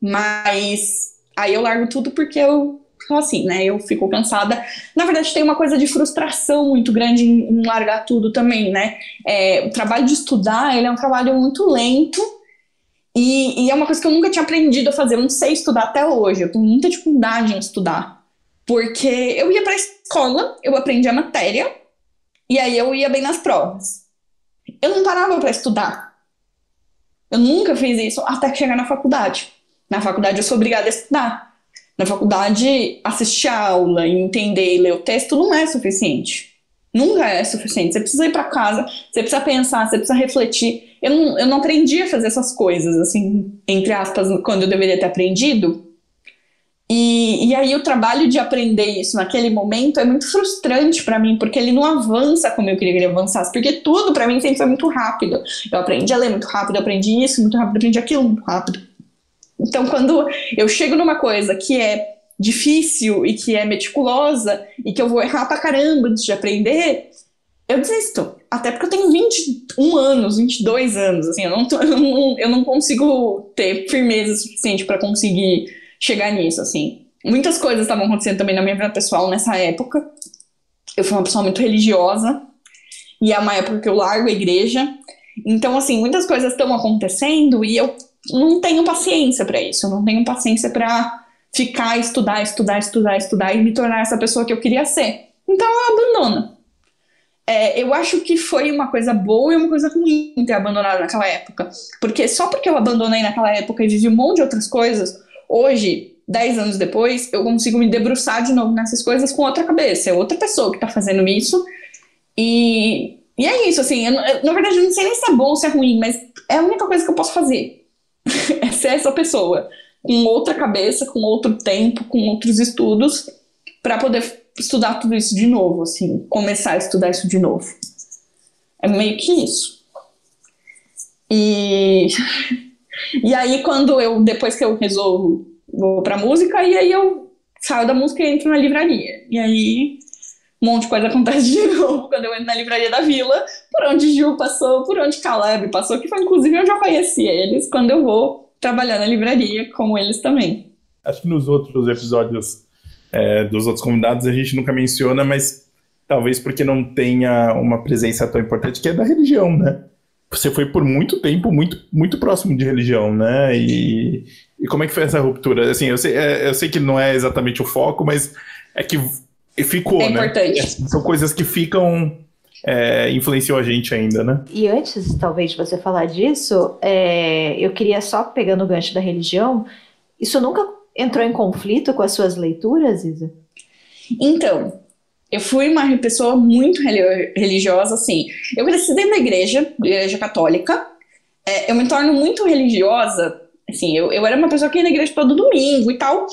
Mas aí eu largo tudo porque eu assim, né? Eu fico cansada. Na verdade, tem uma coisa de frustração muito grande em, em largar tudo também, né? É, o trabalho de estudar, ele é um trabalho muito lento e, e, é uma coisa que eu nunca tinha aprendido a fazer. Eu não sei estudar até hoje. Eu tenho muita dificuldade em estudar. Porque eu ia para a escola, eu aprendia a matéria e aí eu ia bem nas provas. Eu não parava para estudar. Eu nunca fiz isso até chegar na faculdade. Na faculdade eu sou obrigada a estudar. Na faculdade, assistir a aula entender e ler o texto não é suficiente. Nunca é suficiente. Você precisa ir para casa, você precisa pensar, você precisa refletir. Eu não, eu não aprendi a fazer essas coisas, assim, entre aspas, quando eu deveria ter aprendido. E, e aí o trabalho de aprender isso naquele momento é muito frustrante para mim, porque ele não avança como eu queria que ele avançasse, porque tudo para mim sempre foi muito rápido. Eu aprendi a ler muito rápido, aprendi isso muito rápido, aprendi aquilo muito rápido. Então, quando eu chego numa coisa que é difícil e que é meticulosa e que eu vou errar pra caramba antes de aprender, eu desisto. Até porque eu tenho 21 anos, 22 anos, assim, eu não, tô, eu não, eu não consigo ter firmeza suficiente para conseguir chegar nisso, assim. Muitas coisas estavam acontecendo também na minha vida pessoal nessa época. Eu fui uma pessoa muito religiosa, e é uma época que eu largo a igreja. Então, assim, muitas coisas estão acontecendo e eu não tenho paciência para isso. Eu não tenho paciência para ficar, estudar, estudar, estudar, estudar e me tornar essa pessoa que eu queria ser. Então, eu abandono. É, eu acho que foi uma coisa boa e uma coisa ruim ter abandonado naquela época. Porque só porque eu abandonei naquela época e vivi um monte de outras coisas, hoje, dez anos depois, eu consigo me debruçar de novo nessas coisas com outra cabeça. É outra pessoa que tá fazendo isso. E, e é isso, assim, eu, eu, na verdade eu não sei nem se é bom ou se é ruim, mas é a única coisa que eu posso fazer. Ser essa pessoa. Com outra cabeça, com outro tempo, com outros estudos, para poder estudar tudo isso de novo, assim, começar a estudar isso de novo. É meio que isso. E, e aí, quando eu, depois que eu resolvo, vou pra música, e aí eu saio da música e entro na livraria. E aí, um monte de coisa acontece de novo quando eu entro na livraria da vila, por onde Gil passou, por onde Caleb passou, que foi inclusive eu já conhecia eles quando eu vou trabalhar na livraria com eles também. Acho que nos outros episódios é, dos outros convidados a gente nunca menciona, mas talvez porque não tenha uma presença tão importante, que é da religião, né? Você foi por muito tempo muito, muito próximo de religião, né? E, e como é que foi essa ruptura? Assim, eu sei, é, eu sei que não é exatamente o foco, mas é que ficou, é né? Importante. São coisas que ficam é, influenciou a gente ainda, né? E antes, talvez, de você falar disso, é, eu queria só pegando o gancho da religião, isso nunca entrou em conflito com as suas leituras, Isa? Então, eu fui uma pessoa muito religiosa, assim. Eu cresci dentro da igreja, igreja católica. É, eu me torno muito religiosa, assim, eu, eu era uma pessoa que ia na igreja todo domingo e tal,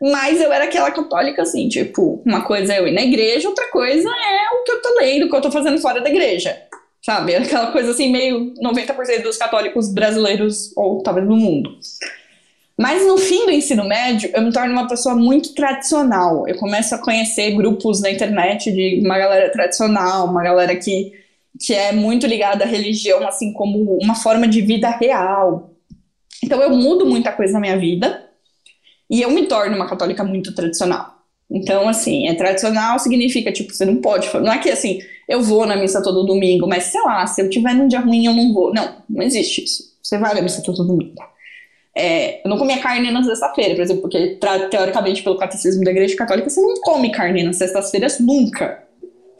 mas eu era aquela católica, assim, tipo, uma coisa é eu ir na igreja, outra coisa é o que eu tô lendo, o que eu tô fazendo fora da igreja. Sabe? Aquela coisa assim, meio 90% dos católicos brasileiros, ou talvez no mundo. Mas no fim do ensino médio, eu me torno uma pessoa muito tradicional. Eu começo a conhecer grupos na internet de uma galera tradicional, uma galera que, que é muito ligada à religião, assim como uma forma de vida real. Então eu mudo muita coisa na minha vida e eu me torno uma católica muito tradicional. Então, assim, é tradicional significa, tipo, você não pode. Não é que assim, eu vou na missa todo domingo, mas sei lá, se eu tiver num dia ruim, eu não vou. Não, não existe isso. Você vai na missa todo domingo. É, eu não comia carne na sexta-feira, por exemplo, porque teoricamente pelo catecismo da igreja católica você não come carne nas sextas-feiras nunca.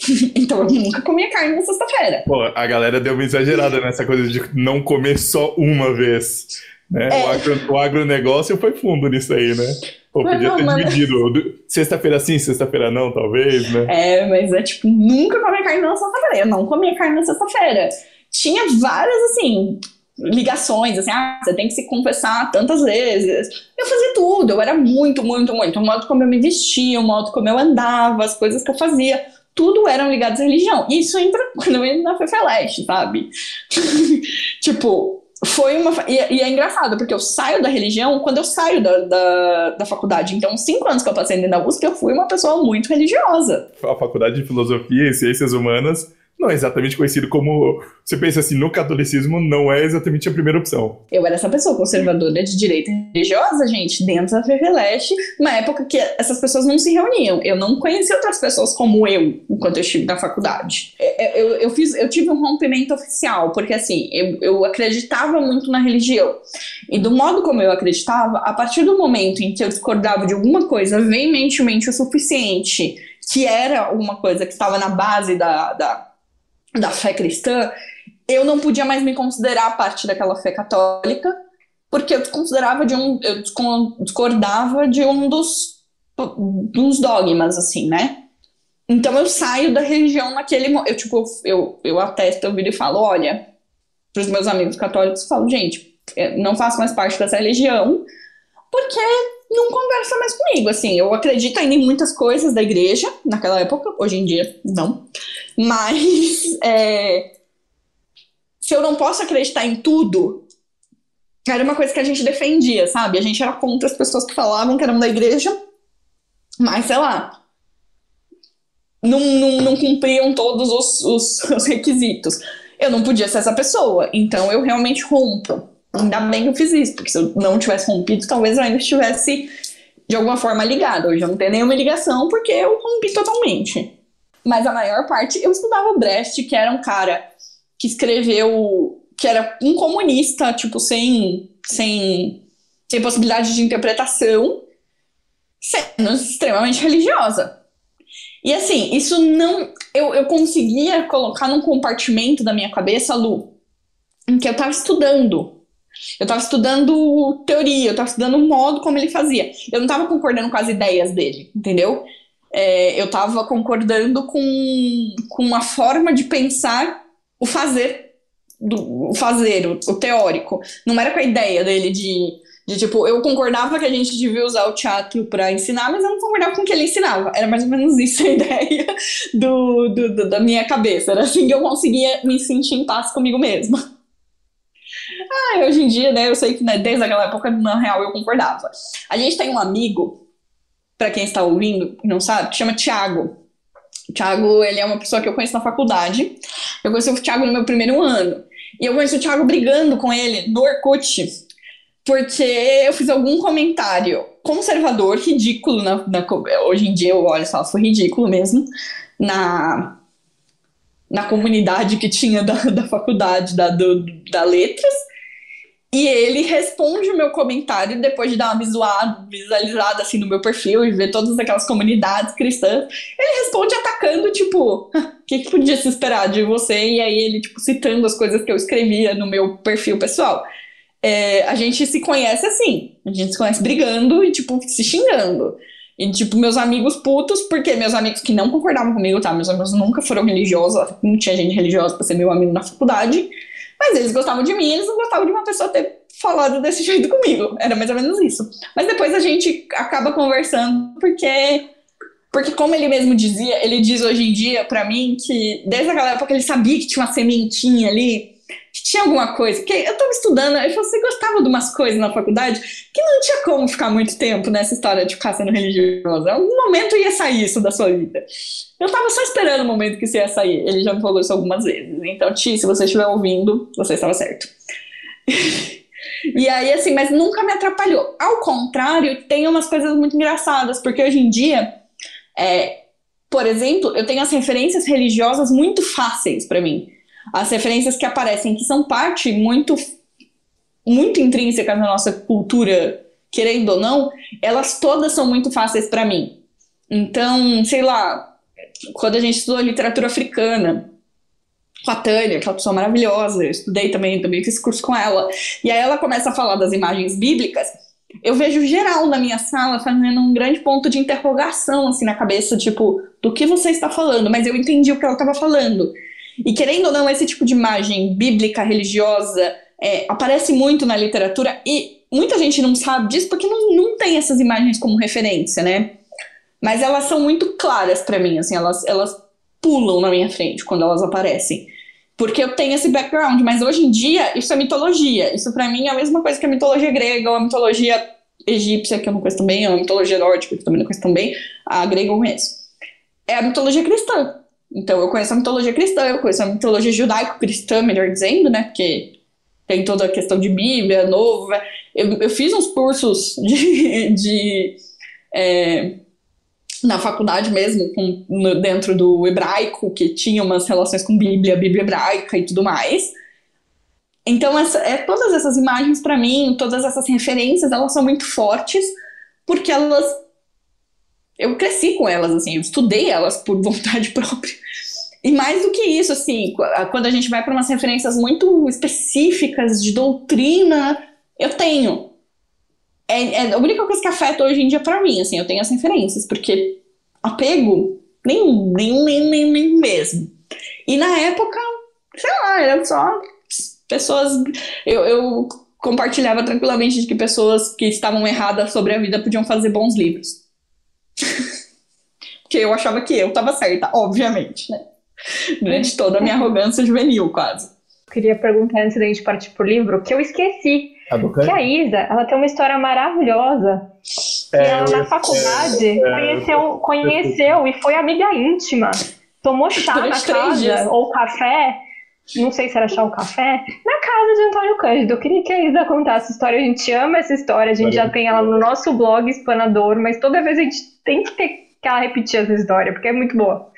então eu nunca comia carne na sexta-feira. Pô, a galera deu uma exagerada nessa coisa de não comer só uma vez. Né? É. O, agro, o agronegócio foi fundo nisso aí, né? Pô, podia não, ter dividido. Sexta-feira sim, sexta-feira não, talvez, né? É, mas é tipo, nunca comer carne na sexta-feira. Eu não comia carne na sexta-feira. Tinha várias, assim, ligações, assim, ah, você tem que se confessar tantas vezes. Eu fazia tudo, eu era muito, muito, muito. O modo como eu me vestia, o modo como eu andava, as coisas que eu fazia, tudo eram ligados à religião. E isso entra quando eu entro na Fefeleste, sabe? tipo, foi uma. E, e, é engraçado, porque eu saio da religião quando eu saio da, da, da, faculdade. Então, cinco anos que eu passei dentro da USP, eu fui uma pessoa muito religiosa. A faculdade de filosofia e ciências humanas não é exatamente conhecido como. Você pensa assim, no catolicismo não é exatamente a primeira opção. Eu era essa pessoa conservadora de direita religiosa, gente, dentro da FEVELESTE, uma época que essas pessoas não se reuniam. Eu não conhecia outras pessoas como eu, enquanto eu estive na faculdade. Eu, é, é, eu, eu fiz, eu tive um rompimento oficial, porque assim, eu, eu acreditava muito na religião. E do modo como eu acreditava, a partir do momento em que eu discordava de alguma coisa veementemente o suficiente, que era alguma coisa que estava na base da, da da fé cristã, eu não podia mais me considerar parte daquela fé católica, porque eu considerava de um, eu discordava de um dos, dos dogmas, assim, né? Então eu saio da religião naquele. Eu, tipo, eu, eu atesto, eu viro e falo, olha, para os meus amigos católicos, eu falo, gente, não faço mais parte dessa religião, porque não conversa mais comigo. Assim, eu acredito ainda em muitas coisas da igreja naquela época, hoje em dia não. Mas é, se eu não posso acreditar em tudo, era uma coisa que a gente defendia, sabe? A gente era contra as pessoas que falavam que eram da igreja, mas sei lá. não, não, não cumpriam todos os, os, os requisitos. Eu não podia ser essa pessoa, então eu realmente rompo. Ainda bem que eu fiz isso, porque se eu não tivesse rompido, talvez eu ainda estivesse de alguma forma ligada. Hoje eu não tenho nenhuma ligação porque eu rompi totalmente. Mas a maior parte, eu estudava Brecht, que era um cara que escreveu, que era um comunista, tipo, sem, sem, sem possibilidade de interpretação, sendo extremamente religiosa. E assim, isso não. Eu, eu conseguia colocar num compartimento da minha cabeça, Lu, em que eu estava estudando. Eu estava estudando teoria, eu estava estudando o modo como ele fazia. Eu não estava concordando com as ideias dele, entendeu? É, eu estava concordando com, com uma forma de pensar o fazer, do, o fazer, o, o teórico. Não era com a ideia dele de de tipo, eu concordava que a gente devia usar o teatro para ensinar, mas eu não concordava com o que ele ensinava. Era mais ou menos isso a ideia do, do, do, da minha cabeça. Era assim que eu conseguia me sentir em paz comigo mesma. Ah, hoje em dia, né, eu sei que né, desde aquela época, na real, eu concordava. A gente tem um amigo, para quem está ouvindo e não sabe, que chama Tiago. O Thiago, ele é uma pessoa que eu conheço na faculdade. Eu conheci o Thiago no meu primeiro ano. E eu conheci o Thiago brigando com ele no Orkut porque eu fiz algum comentário conservador, ridículo, na, na, hoje em dia eu olho só, foi ridículo mesmo, na, na comunidade que tinha da, da faculdade, da, do, da Letras, e ele responde o meu comentário depois de dar uma visual, visualizada assim no meu perfil e ver todas aquelas comunidades cristãs. Ele responde atacando, tipo, o que, que podia se esperar de você? E aí ele, tipo, citando as coisas que eu escrevia no meu perfil pessoal é, a gente se conhece assim. A gente se conhece brigando e, tipo, se xingando. E, tipo, meus amigos putos, porque meus amigos que não concordavam comigo, tá? Meus amigos nunca foram religiosos, não tinha gente religiosa pra ser meu amigo na faculdade. Mas eles gostavam de mim, eles não gostavam de uma pessoa ter falado desse jeito comigo. Era mais ou menos isso. Mas depois a gente acaba conversando, porque. Porque, como ele mesmo dizia, ele diz hoje em dia para mim que desde aquela época ele sabia que tinha uma sementinha ali tinha alguma coisa, porque eu estava estudando, e você gostava de umas coisas na faculdade que não tinha como ficar muito tempo nessa história de ficar sendo religiosa. Algum momento ia sair isso da sua vida. Eu estava só esperando o momento que isso ia sair. Ele já me falou isso algumas vezes. Então, Ti, se você estiver ouvindo, você estava certo. e aí, assim, mas nunca me atrapalhou. Ao contrário, tem umas coisas muito engraçadas, porque hoje em dia, é, por exemplo, eu tenho as referências religiosas muito fáceis para mim as referências que aparecem, que são parte muito, muito intrínseca na nossa cultura, querendo ou não, elas todas são muito fáceis para mim. Então, sei lá, quando a gente estudou literatura africana, com a Tânia, aquela pessoa maravilhosa, eu estudei também, também fiz curso com ela, e aí ela começa a falar das imagens bíblicas, eu vejo geral na minha sala fazendo um grande ponto de interrogação, assim, na cabeça, tipo, do que você está falando, mas eu entendi o que ela estava falando. E querendo ou não, esse tipo de imagem bíblica, religiosa, é, aparece muito na literatura e muita gente não sabe disso porque não, não tem essas imagens como referência, né? Mas elas são muito claras para mim, assim, elas, elas pulam na minha frente quando elas aparecem. Porque eu tenho esse background, mas hoje em dia isso é mitologia. Isso para mim é a mesma coisa que a mitologia grega ou a mitologia egípcia, que eu não conheço também, ou a mitologia nórdica, que eu também não conheço também, a grega eu conheço. É a mitologia cristã. Então, eu conheço a mitologia cristã, eu conheço a mitologia judaico-cristã, melhor dizendo, né? Porque tem toda a questão de Bíblia, novo. Eu, eu fiz uns cursos de. de é, na faculdade mesmo, com, no, dentro do hebraico, que tinha umas relações com Bíblia, Bíblia hebraica e tudo mais. Então, essa, é, todas essas imagens, para mim, todas essas referências, elas são muito fortes, porque elas eu cresci com elas, assim, eu estudei elas por vontade própria. E mais do que isso, assim, quando a gente vai para umas referências muito específicas de doutrina, eu tenho. É, é, a única coisa que afeta hoje em dia para mim, assim, eu tenho as referências, porque apego, nenhum, nenhum, nem, nem mesmo. E na época, sei lá, era só pessoas. Eu, eu compartilhava tranquilamente de que pessoas que estavam erradas sobre a vida podiam fazer bons livros. Porque eu achava que eu estava certa, obviamente, né? Durante toda a minha arrogância juvenil, quase. Queria perguntar antes da gente partir pro livro, que eu esqueci. A que a Isa, ela tem uma história maravilhosa É, e ela na faculdade é, conheceu, conheceu e foi amiga íntima. Tomou chá na casa, ou café, não sei se era chá ou café, na casa de Antônio Cândido. Eu queria que a Isa contasse essa história. A gente ama essa história, a gente já tem ela no nosso blog Espanador, mas toda vez a gente tem que ter que ela repetir essa história, porque é muito boa.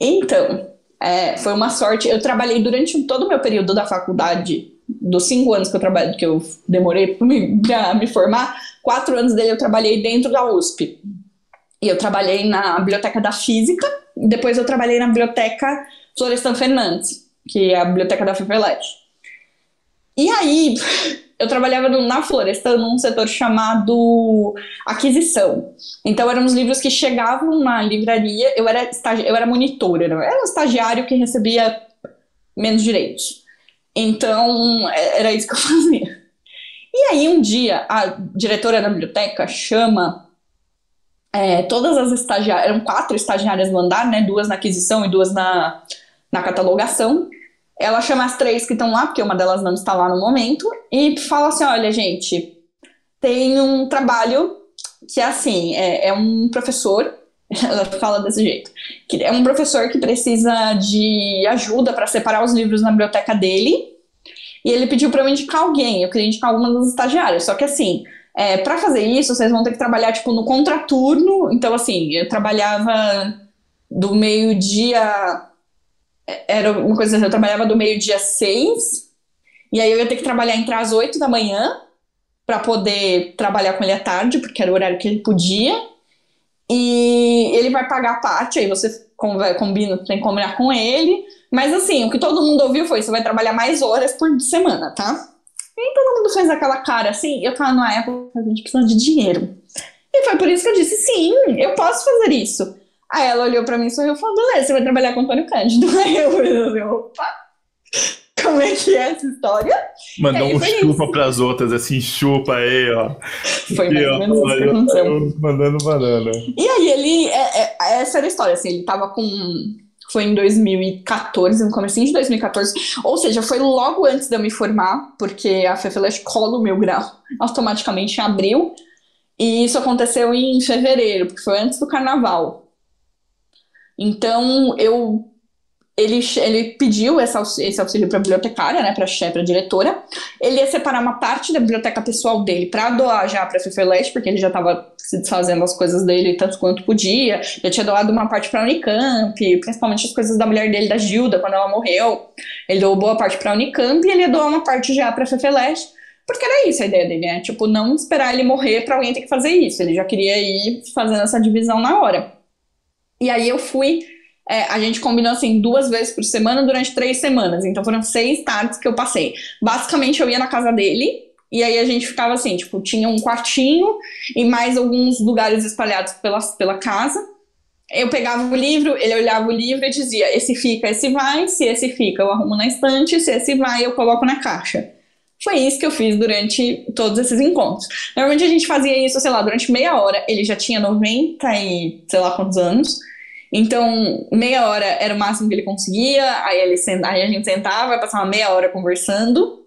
Então, é, foi uma sorte. Eu trabalhei durante todo o meu período da faculdade, dos cinco anos que eu trabalhei, que eu demorei para me, me formar, quatro anos dele eu trabalhei dentro da USP. E eu trabalhei na biblioteca da física, depois eu trabalhei na biblioteca Florestan Fernandes, que é a biblioteca da FEFELET. E aí, eu trabalhava na Florestan num setor chamado aquisição. Então, eram os livros que chegavam na livraria, eu era, estagi... eu era monitora, eu era um estagiário que recebia menos direitos. Então, é, era isso que eu fazia. E aí, um dia, a diretora da biblioteca chama é, todas as estagiárias, eram quatro estagiárias no andar, né? Duas na aquisição e duas na, na catalogação. Ela chama as três que estão lá, porque uma delas não está lá no momento, e fala assim: olha, gente, tem um trabalho que é assim, é, é um professor, ela fala desse jeito, que é um professor que precisa de ajuda para separar os livros na biblioteca dele, e ele pediu para eu indicar alguém, eu queria indicar alguma das estagiárias, só que assim, é, para fazer isso, vocês vão ter que trabalhar, tipo, no contraturno. Então, assim, eu trabalhava do meio-dia. Era uma coisa assim, eu trabalhava do meio-dia seis, e aí eu ia ter que trabalhar entre as oito da manhã para poder trabalhar com ele à tarde, porque era o horário que ele podia. E ele vai pagar a parte, aí você combina, tem que combinar com ele. Mas assim, o que todo mundo ouviu foi: você vai trabalhar mais horas por semana, tá? E todo mundo fez aquela cara assim. Eu tava numa época a gente precisa de dinheiro. E foi por isso que eu disse: sim, eu posso fazer isso. Aí ela olhou pra mim e sorriu e falou: beleza, você vai trabalhar com o Antônio Cândido. Aí eu falei: opa, como é que é essa história? Mandou um chupa isso. pras outras, assim, chupa aí, ó. Foi mais ou menos isso que aconteceu. Mandando banana. E aí ele, é, é, essa era a história, assim, ele tava com foi em 2014, no começo de 2014, ou seja, foi logo antes de eu me formar, porque a FEFELES cola o meu grau automaticamente em abril, e isso aconteceu em fevereiro, porque foi antes do carnaval. Então, eu ele, ele pediu auxílio, esse auxílio para a bibliotecária, né, para a chefe, para a diretora. Ele ia separar uma parte da biblioteca pessoal dele para doar já para a FEFELEST, porque ele já estava se desfazendo as coisas dele tanto quanto podia. Já tinha doado uma parte para a Unicamp, principalmente as coisas da mulher dele, da Gilda, quando ela morreu. Ele doou boa parte para a Unicamp e ele ia doar uma parte já para a FEFELEST, porque era isso a ideia dele, né? Tipo, não esperar ele morrer para alguém ter que fazer isso. Ele já queria ir fazendo essa divisão na hora. E aí eu fui é, a gente combinou assim duas vezes por semana durante três semanas. Então foram seis tardes que eu passei. Basicamente eu ia na casa dele e aí a gente ficava assim, tipo, tinha um quartinho e mais alguns lugares espalhados pela, pela casa. Eu pegava o livro, ele olhava o livro e dizia: esse fica, esse vai, se esse fica, eu arrumo na estante, se esse vai, eu coloco na caixa. Foi isso que eu fiz durante todos esses encontros. Normalmente a gente fazia isso, sei lá, durante meia hora. Ele já tinha 90 e sei lá quantos anos. Então, meia hora era o máximo que ele conseguia, aí, ele, aí a gente sentava, uma meia hora conversando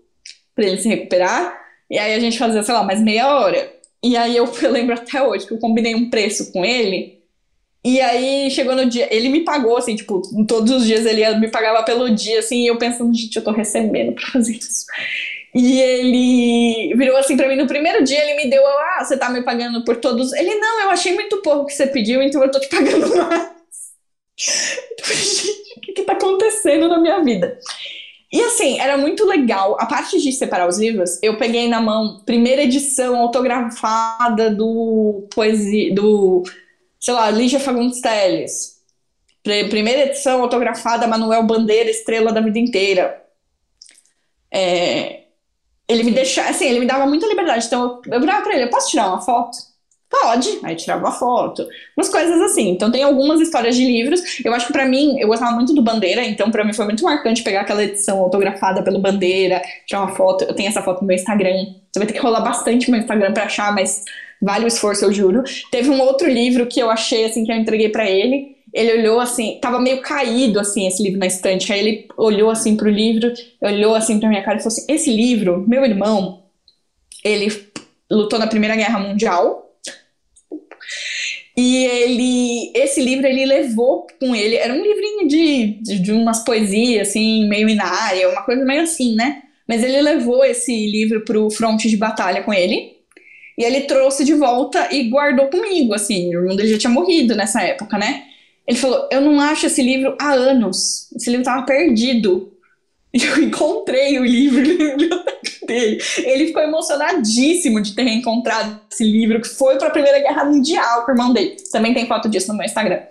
para ele se recuperar, e aí a gente fazia, sei lá, mais meia hora. E aí eu, eu lembro até hoje que eu combinei um preço com ele, e aí chegou no dia, ele me pagou, assim, tipo, todos os dias ele me pagava pelo dia, assim, e eu pensando, gente, eu tô recebendo pra fazer isso. E ele virou assim para mim no primeiro dia, ele me deu, ah, você tá me pagando por todos. Ele, não, eu achei muito pouco que você pediu, então eu tô te pagando mais. gente, o que, que tá acontecendo na minha vida? E assim, era muito legal. A parte de separar os livros, eu peguei na mão primeira edição autografada do poesia do, sei lá, Lígia Fagundes Telles. Primeira edição autografada Manuel Bandeira, Estrela da Vida Inteira. É, ele me deixava, assim, ele me dava muita liberdade. Então eu, eu virava pra ele, eu posso tirar uma foto? Pode, aí tirava uma foto, umas coisas assim. Então tem algumas histórias de livros. Eu acho que para mim, eu gostava muito do Bandeira, então para mim foi muito marcante pegar aquela edição autografada pelo Bandeira, tirar uma foto. Eu tenho essa foto no meu Instagram. Você vai ter que rolar bastante no meu Instagram para achar, mas vale o esforço, eu juro. Teve um outro livro que eu achei assim que eu entreguei para ele. Ele olhou assim, tava meio caído assim esse livro na estante. Aí ele olhou assim pro livro, olhou assim pra minha cara e falou assim: "Esse livro, meu irmão, ele lutou na Primeira Guerra Mundial E ele, esse livro ele levou com ele, era um livrinho de, de, de umas poesias, assim, meio inária, uma coisa meio assim, né? Mas ele levou esse livro pro fronte de batalha com ele. E ele trouxe de volta e guardou comigo, assim. O dele já tinha morrido nessa época, né? Ele falou: Eu não acho esse livro há anos. Esse livro tava perdido. E eu encontrei o livro na biblioteca dele. Ele ficou emocionadíssimo de ter reencontrado esse livro, que foi para a Primeira Guerra Mundial com o irmão dele. Também tem foto disso no meu Instagram.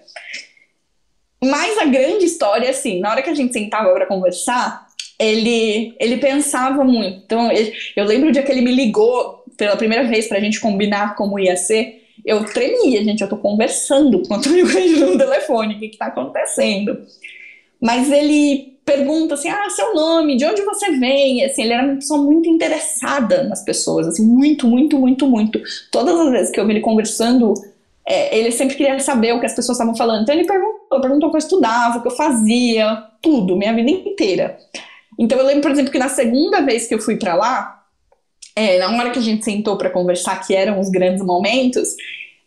Mas a grande história, assim, na hora que a gente sentava para conversar, ele, ele pensava muito. Então, ele, eu lembro o dia que ele me ligou pela primeira vez para a gente combinar como ia ser. Eu tremia, gente. Eu tô conversando com o Antônio Cândido no telefone. O que, que tá acontecendo? Mas ele pergunta assim, ah, seu nome, de onde você vem? Assim, ele era uma pessoa muito interessada nas pessoas, assim, muito, muito, muito, muito. Todas as vezes que eu vi ele conversando, é, ele sempre queria saber o que as pessoas estavam falando. Então ele perguntou, perguntou o que eu estudava, o que eu fazia, tudo, minha vida inteira. Então eu lembro, por exemplo, que na segunda vez que eu fui para lá, é, na hora que a gente sentou para conversar, que eram os grandes momentos,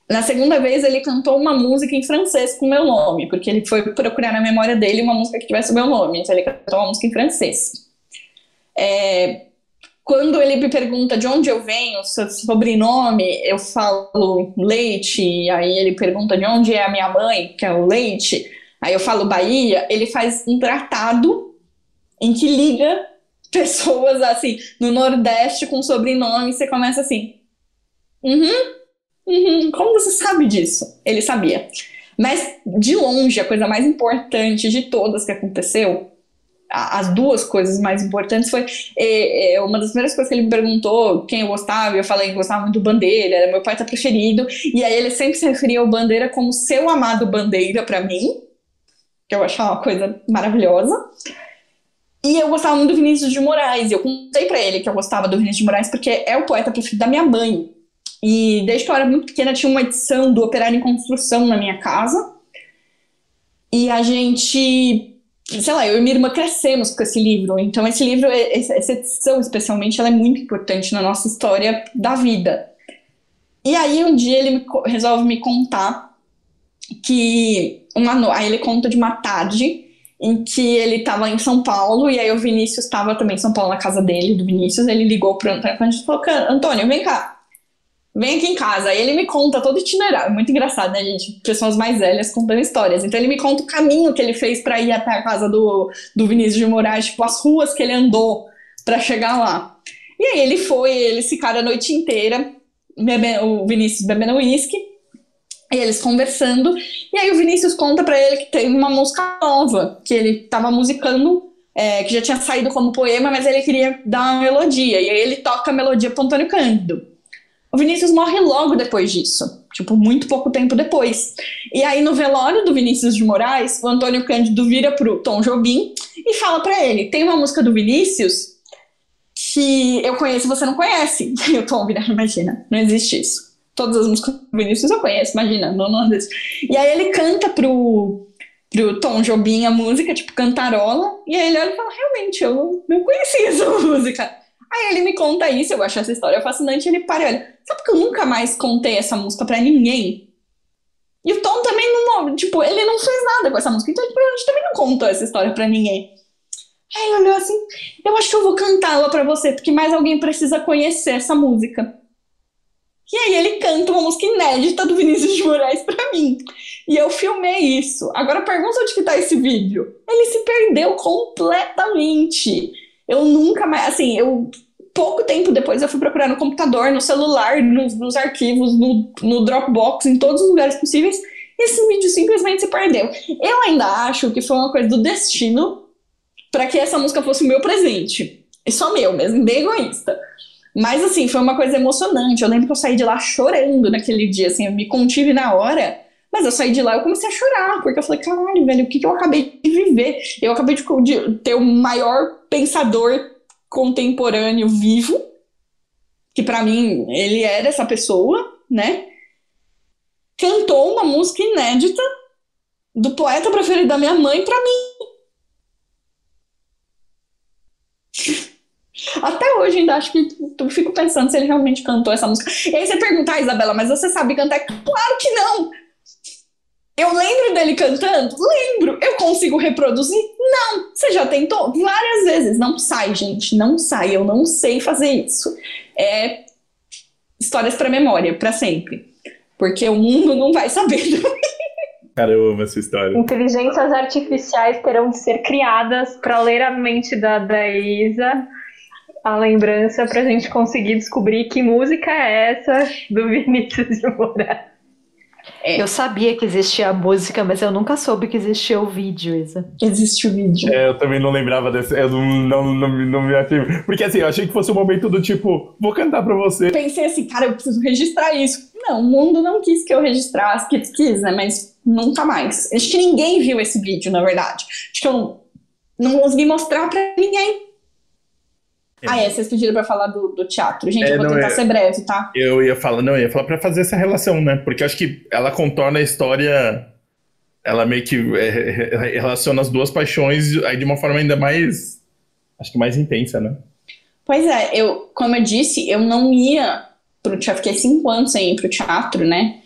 na segunda vez, ele cantou uma música em francês com meu nome, porque ele foi procurar na memória dele uma música que tivesse o meu nome. Então, ele cantou uma música em francês. É, quando ele me pergunta de onde eu venho, seu sobrenome, eu falo Leite, e aí ele pergunta de onde é a minha mãe, que é o Leite, aí eu falo Bahia, ele faz um tratado em que liga pessoas assim, no Nordeste com sobrenome, você começa assim, uhum, Uhum, como você sabe disso? Ele sabia. Mas, de longe, a coisa mais importante de todas que aconteceu, as duas coisas mais importantes foi é, é, uma das primeiras coisas que ele me perguntou quem eu gostava, eu falei que gostava muito do Bandeira, era meu poeta preferido, e aí ele sempre se referia ao Bandeira como seu amado Bandeira para mim, que eu achava uma coisa maravilhosa. E eu gostava muito do Vinícius de Moraes, eu contei para ele que eu gostava do Vinícius de Moraes porque é o poeta preferido da minha mãe. E desde que eu era muito pequena tinha uma edição do Operário em Construção na minha casa. E a gente, sei lá, eu e minha irmã crescemos com esse livro. Então esse livro, essa edição especialmente, ela é muito importante na nossa história da vida. E aí um dia ele resolve me contar que uma aí ele conta de uma tarde em que ele estava em São Paulo e aí o Vinícius estava também em São Paulo na casa dele, do Vinícius, ele ligou para Antônio e falou: "Antônio, vem cá, vem aqui em casa. Aí ele me conta todo o itinerário. Muito engraçado, né, gente? Pessoas mais velhas contando histórias. Então ele me conta o caminho que ele fez para ir até a casa do, do Vinícius de Moraes, tipo, as ruas que ele andou para chegar lá. E aí ele foi, eles ficaram a noite inteira, bebendo, o Vinícius bebendo uísque, e eles conversando. E aí o Vinícius conta para ele que tem uma música nova, que ele tava musicando. É, que já tinha saído como poema, mas ele queria dar uma melodia. E aí ele toca a melodia pro Antônio Cândido. O Vinícius morre logo depois disso, tipo, muito pouco tempo depois. E aí, no velório do Vinícius de Moraes, o Antônio Cândido vira pro Tom Jobim e fala para ele: tem uma música do Vinícius que eu conheço e você não conhece. E o Tom vira, imagina, não existe isso. Todas as músicas do Vinícius eu conheço, imagina, não existe. E aí ele canta pro, pro Tom Jobim a música, tipo, cantarola, e aí ele olha e fala, realmente, eu não conhecia essa música. Aí ele me conta isso, eu acho essa história fascinante, ele para e olha, sabe que eu nunca mais contei essa música pra ninguém? E o Tom também não, tipo, ele não fez nada com essa música, então a gente também não contou essa história pra ninguém. Aí ele olhou assim, eu acho que eu vou cantá-la pra você, porque mais alguém precisa conhecer essa música. E aí ele canta uma música inédita do Vinícius de Moraes pra mim. E eu filmei isso. Agora pergunta onde que tá esse vídeo. Ele se perdeu completamente. Eu nunca mais, assim, eu pouco tempo depois eu fui procurar no computador, no celular, nos, nos arquivos, no, no, Dropbox, em todos os lugares possíveis, esse vídeo simplesmente se perdeu. Eu ainda acho que foi uma coisa do destino para que essa música fosse o meu presente. E só meu mesmo, bem egoísta. Mas assim, foi uma coisa emocionante. Eu lembro que eu saí de lá chorando naquele dia, assim, eu me contive na hora. Mas eu saí de lá eu comecei a chorar, porque eu falei, caralho, velho, o que, que eu acabei de viver? Eu acabei de, de ter o maior pensador contemporâneo vivo, que para mim ele era essa pessoa, né? Cantou uma música inédita do poeta preferido da minha mãe para mim. Até hoje ainda acho que eu fico pensando se ele realmente cantou essa música. E aí você pergunta, ah, Isabela, mas você sabe cantar? Claro que não! Eu lembro dele cantando? Lembro. Eu consigo reproduzir? Não. Você já tentou? Várias vezes. Não sai, gente. Não sai. Eu não sei fazer isso. É histórias para memória, para sempre. Porque o mundo não vai saber. Cara, eu amo essa história. Inteligências artificiais terão de ser criadas para ler a mente da, da Isa, a lembrança, para a gente conseguir descobrir que música é essa do Vinícius de Moraes. É. Eu sabia que existia a música, mas eu nunca soube que existia o vídeo, Isa. Existe o vídeo. É, eu também não lembrava desse. Eu não, não, não, não me ative. Porque assim, eu achei que fosse um momento do tipo, vou cantar pra você. Pensei assim, cara, eu preciso registrar isso. Não, o mundo não quis que eu registrasse, que quis, né? Mas nunca mais. Acho que ninguém viu esse vídeo, na verdade. Acho que eu não, não consegui mostrar pra ninguém. É. Ah, é, vocês pediram pra falar do, do teatro. Gente, é, eu vou tentar ser breve, tá? Eu ia falar, não, eu ia falar pra fazer essa relação, né? Porque acho que ela contorna a história. Ela meio que é, relaciona as duas paixões aí de uma forma ainda mais. Acho que mais intensa, né? Pois é, eu, como eu disse, eu não ia pro teatro, fiquei cinco anos sem ir pro teatro, né?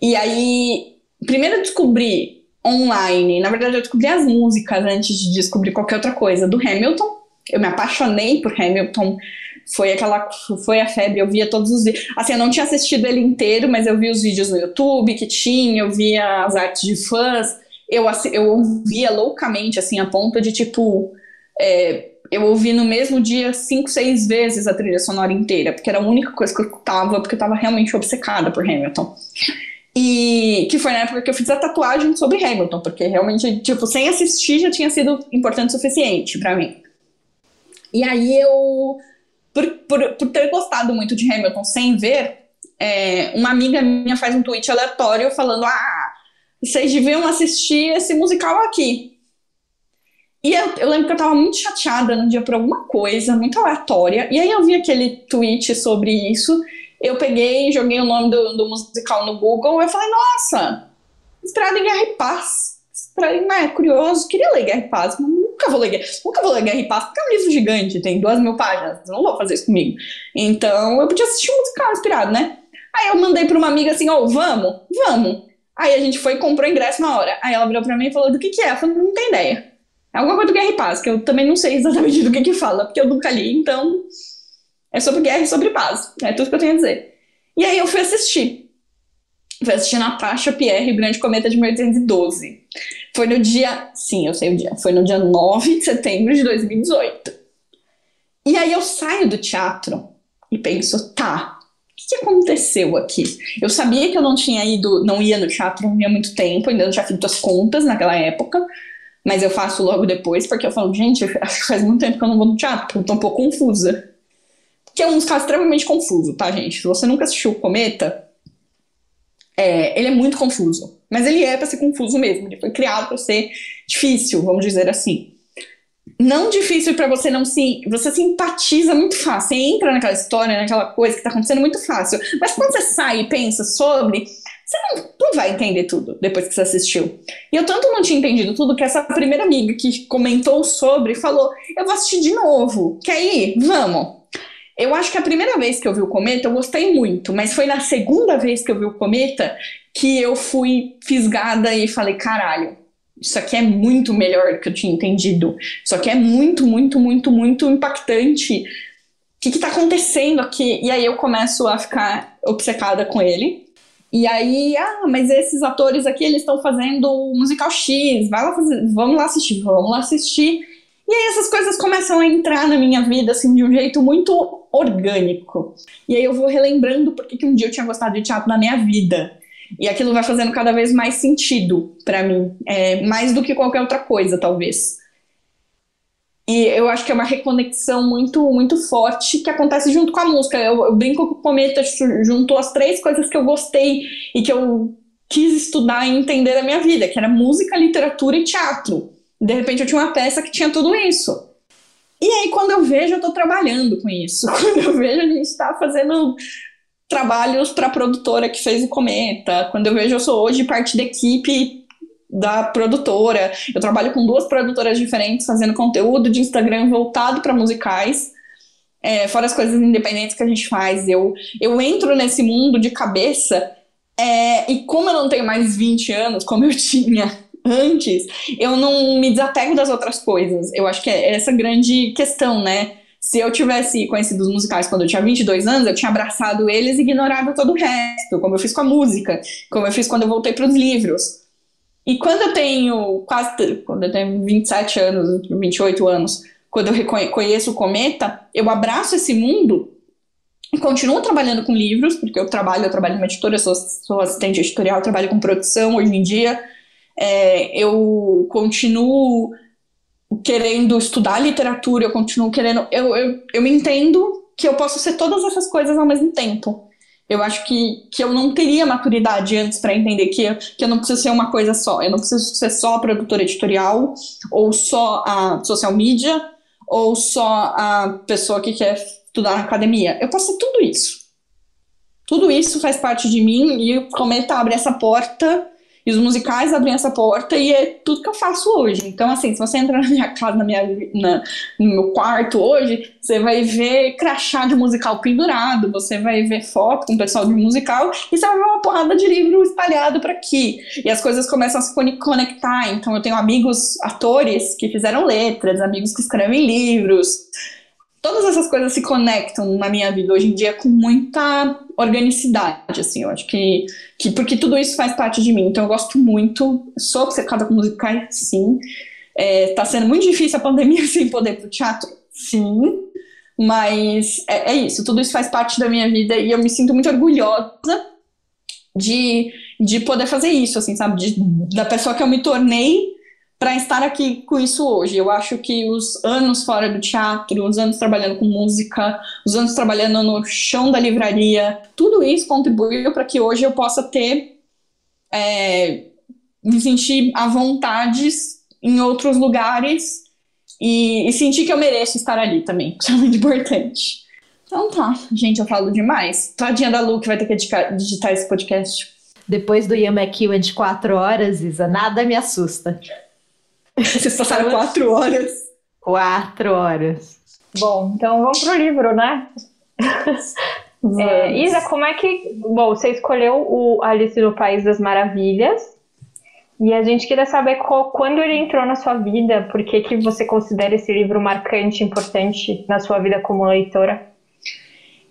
E aí, primeiro eu descobri online, na verdade eu descobri as músicas antes de descobrir qualquer outra coisa, do Hamilton eu me apaixonei por Hamilton. Foi aquela, foi a febre, eu via todos os vídeos. Assim, eu não tinha assistido ele inteiro, mas eu vi os vídeos no YouTube que tinha, eu via as artes de fãs. Eu, eu ouvia loucamente, assim, a ponto de, tipo, é, eu ouvi no mesmo dia cinco, seis vezes a trilha sonora inteira, porque era a única coisa que eu escutava, porque eu tava realmente obcecada por Hamilton. E que foi na época que eu fiz a tatuagem sobre Hamilton, porque realmente, tipo, sem assistir já tinha sido importante o suficiente para mim. E aí eu, por, por, por ter gostado muito de Hamilton sem ver, é, uma amiga minha faz um tweet aleatório falando: Ah, vocês deviam assistir esse musical aqui. E eu, eu, lembro que eu tava muito chateada no dia por alguma coisa, muito aleatória. E aí eu vi aquele tweet sobre isso. Eu peguei, joguei o nome do, do musical no Google. Eu falei, nossa, Estrada em Guerra e Paz. Estrada, né, curioso, queria ler Guerra e Paz, mas nunca vou ler, nunca vou ler Guerra e Paz, porque é um livro gigante, tem duas mil páginas, não vou fazer isso comigo. Então, eu podia assistir um musical inspirado, né? Aí eu mandei pra uma amiga assim, ó, oh, vamos, vamos. Aí a gente foi e comprou ingresso na hora. Aí ela virou pra mim e falou, do que que é? Eu falei, não tem ideia. É alguma coisa do Guerra e Paz, que eu também não sei exatamente do que que fala, porque eu nunca li, então... É sobre guerra e sobre paz, é tudo que eu tenho a dizer. E aí eu fui assistir. Fui assistir Natasha Pierre, Grande Cometa de 1812. Foi no dia. Sim, eu sei o dia. Foi no dia 9 de setembro de 2018. E aí eu saio do teatro e penso, tá, o que, que aconteceu aqui? Eu sabia que eu não tinha ido, não ia no teatro há muito tempo, ainda não tinha feito as contas naquela época, mas eu faço logo depois, porque eu falo, gente, faz muito tempo que eu não vou no teatro, porque eu tô um pouco confusa. Que é um caso extremamente confuso, tá, gente? Se você nunca assistiu o Cometa, é, ele é muito confuso. Mas ele é para ser confuso mesmo. Ele foi criado para ser difícil, vamos dizer assim. Não difícil para você não se. Você simpatiza muito fácil. Você entra naquela história, naquela coisa que tá acontecendo muito fácil. Mas quando você sai e pensa sobre, você não, não vai entender tudo depois que você assistiu. E eu tanto não tinha entendido tudo que essa primeira amiga que comentou sobre falou: Eu vou assistir de novo. Quer ir? Vamos. Eu acho que a primeira vez que eu vi o cometa eu gostei muito, mas foi na segunda vez que eu vi o cometa que eu fui fisgada e falei, caralho, isso aqui é muito melhor do que eu tinha entendido. Isso aqui é muito, muito, muito, muito impactante. O que está acontecendo aqui? E aí eu começo a ficar obcecada com ele. E aí, ah, mas esses atores aqui, eles estão fazendo o musical X, vai lá fazer, vamos lá assistir, vamos lá assistir. E aí essas coisas começam a entrar na minha vida, assim, de um jeito muito orgânico. E aí eu vou relembrando porque que um dia eu tinha gostado de teatro na minha vida. E aquilo vai fazendo cada vez mais sentido para mim, é, mais do que qualquer outra coisa, talvez. E eu acho que é uma reconexão muito muito forte que acontece junto com a música. Eu, eu brinco com o Cometa juntou as três coisas que eu gostei e que eu quis estudar e entender a minha vida, que era música, literatura e teatro. De repente eu tinha uma peça que tinha tudo isso. E aí, quando eu vejo, eu tô trabalhando com isso. Quando eu vejo, a gente tá fazendo trabalhos para a produtora que fez o Cometa. Quando eu vejo, eu sou hoje parte da equipe da produtora. Eu trabalho com duas produtoras diferentes fazendo conteúdo de Instagram voltado para musicais. É, fora as coisas independentes que a gente faz. Eu, eu entro nesse mundo de cabeça É, e como eu não tenho mais 20 anos, como eu tinha antes, eu não me desapego das outras coisas. Eu acho que é essa grande questão, né? Se eu tivesse conhecido os musicais quando eu tinha 22 anos, eu tinha abraçado eles e ignorado todo o resto, como eu fiz com a música, como eu fiz quando eu voltei para os livros. E quando eu tenho quase, quando eu tenho 27 anos, 28 anos, quando eu conheço o Cometa, eu abraço esse mundo e continuo trabalhando com livros, porque eu trabalho, eu trabalho numa editora, sou, sou assistente editorial, trabalho com produção hoje em dia. É, eu continuo querendo estudar literatura, eu continuo querendo. Eu, eu, eu me entendo que eu posso ser todas essas coisas ao mesmo tempo. Eu acho que, que eu não teria maturidade antes para entender que, que eu não preciso ser uma coisa só. Eu não preciso ser só a produtora editorial, ou só a social media, ou só a pessoa que quer estudar na academia. Eu posso ser tudo isso. Tudo isso faz parte de mim e o Cometa abre essa porta e os musicais abrem essa porta e é tudo que eu faço hoje. Então, assim, se você entrar na minha casa, na minha, na, no meu quarto hoje, você vai ver crachá de musical pendurado, você vai ver foto com o pessoal de musical e você vai ver uma porrada de livro espalhado por aqui. E as coisas começam a se conectar. Então, eu tenho amigos atores que fizeram letras, amigos que escrevem livros todas essas coisas se conectam na minha vida hoje em dia com muita organicidade, assim, eu acho que, que porque tudo isso faz parte de mim, então eu gosto muito, sou obcecada com musicais, sim, é, tá sendo muito difícil a pandemia sem poder pro teatro, sim, mas é, é isso, tudo isso faz parte da minha vida e eu me sinto muito orgulhosa de, de poder fazer isso, assim, sabe, de, da pessoa que eu me tornei para estar aqui com isso hoje. Eu acho que os anos fora do teatro, os anos trabalhando com música, os anos trabalhando no chão da livraria, tudo isso contribuiu para que hoje eu possa ter é, me sentir à vontade em outros lugares e, e, sentir que eu mereço estar ali também, que é muito importante. Então tá, gente, eu falo demais. Tadinha da Lu que vai ter que digitar, esse podcast. Depois do Ian McEwan de quatro horas, Isa, nada me assusta. Vocês passaram quatro horas. Quatro horas. Bom, então vamos pro livro, né? É, Isa, como é que. Bom, você escolheu o Alice no País das Maravilhas. E a gente queria saber qual, quando ele entrou na sua vida, por que, que você considera esse livro marcante, importante na sua vida como leitora?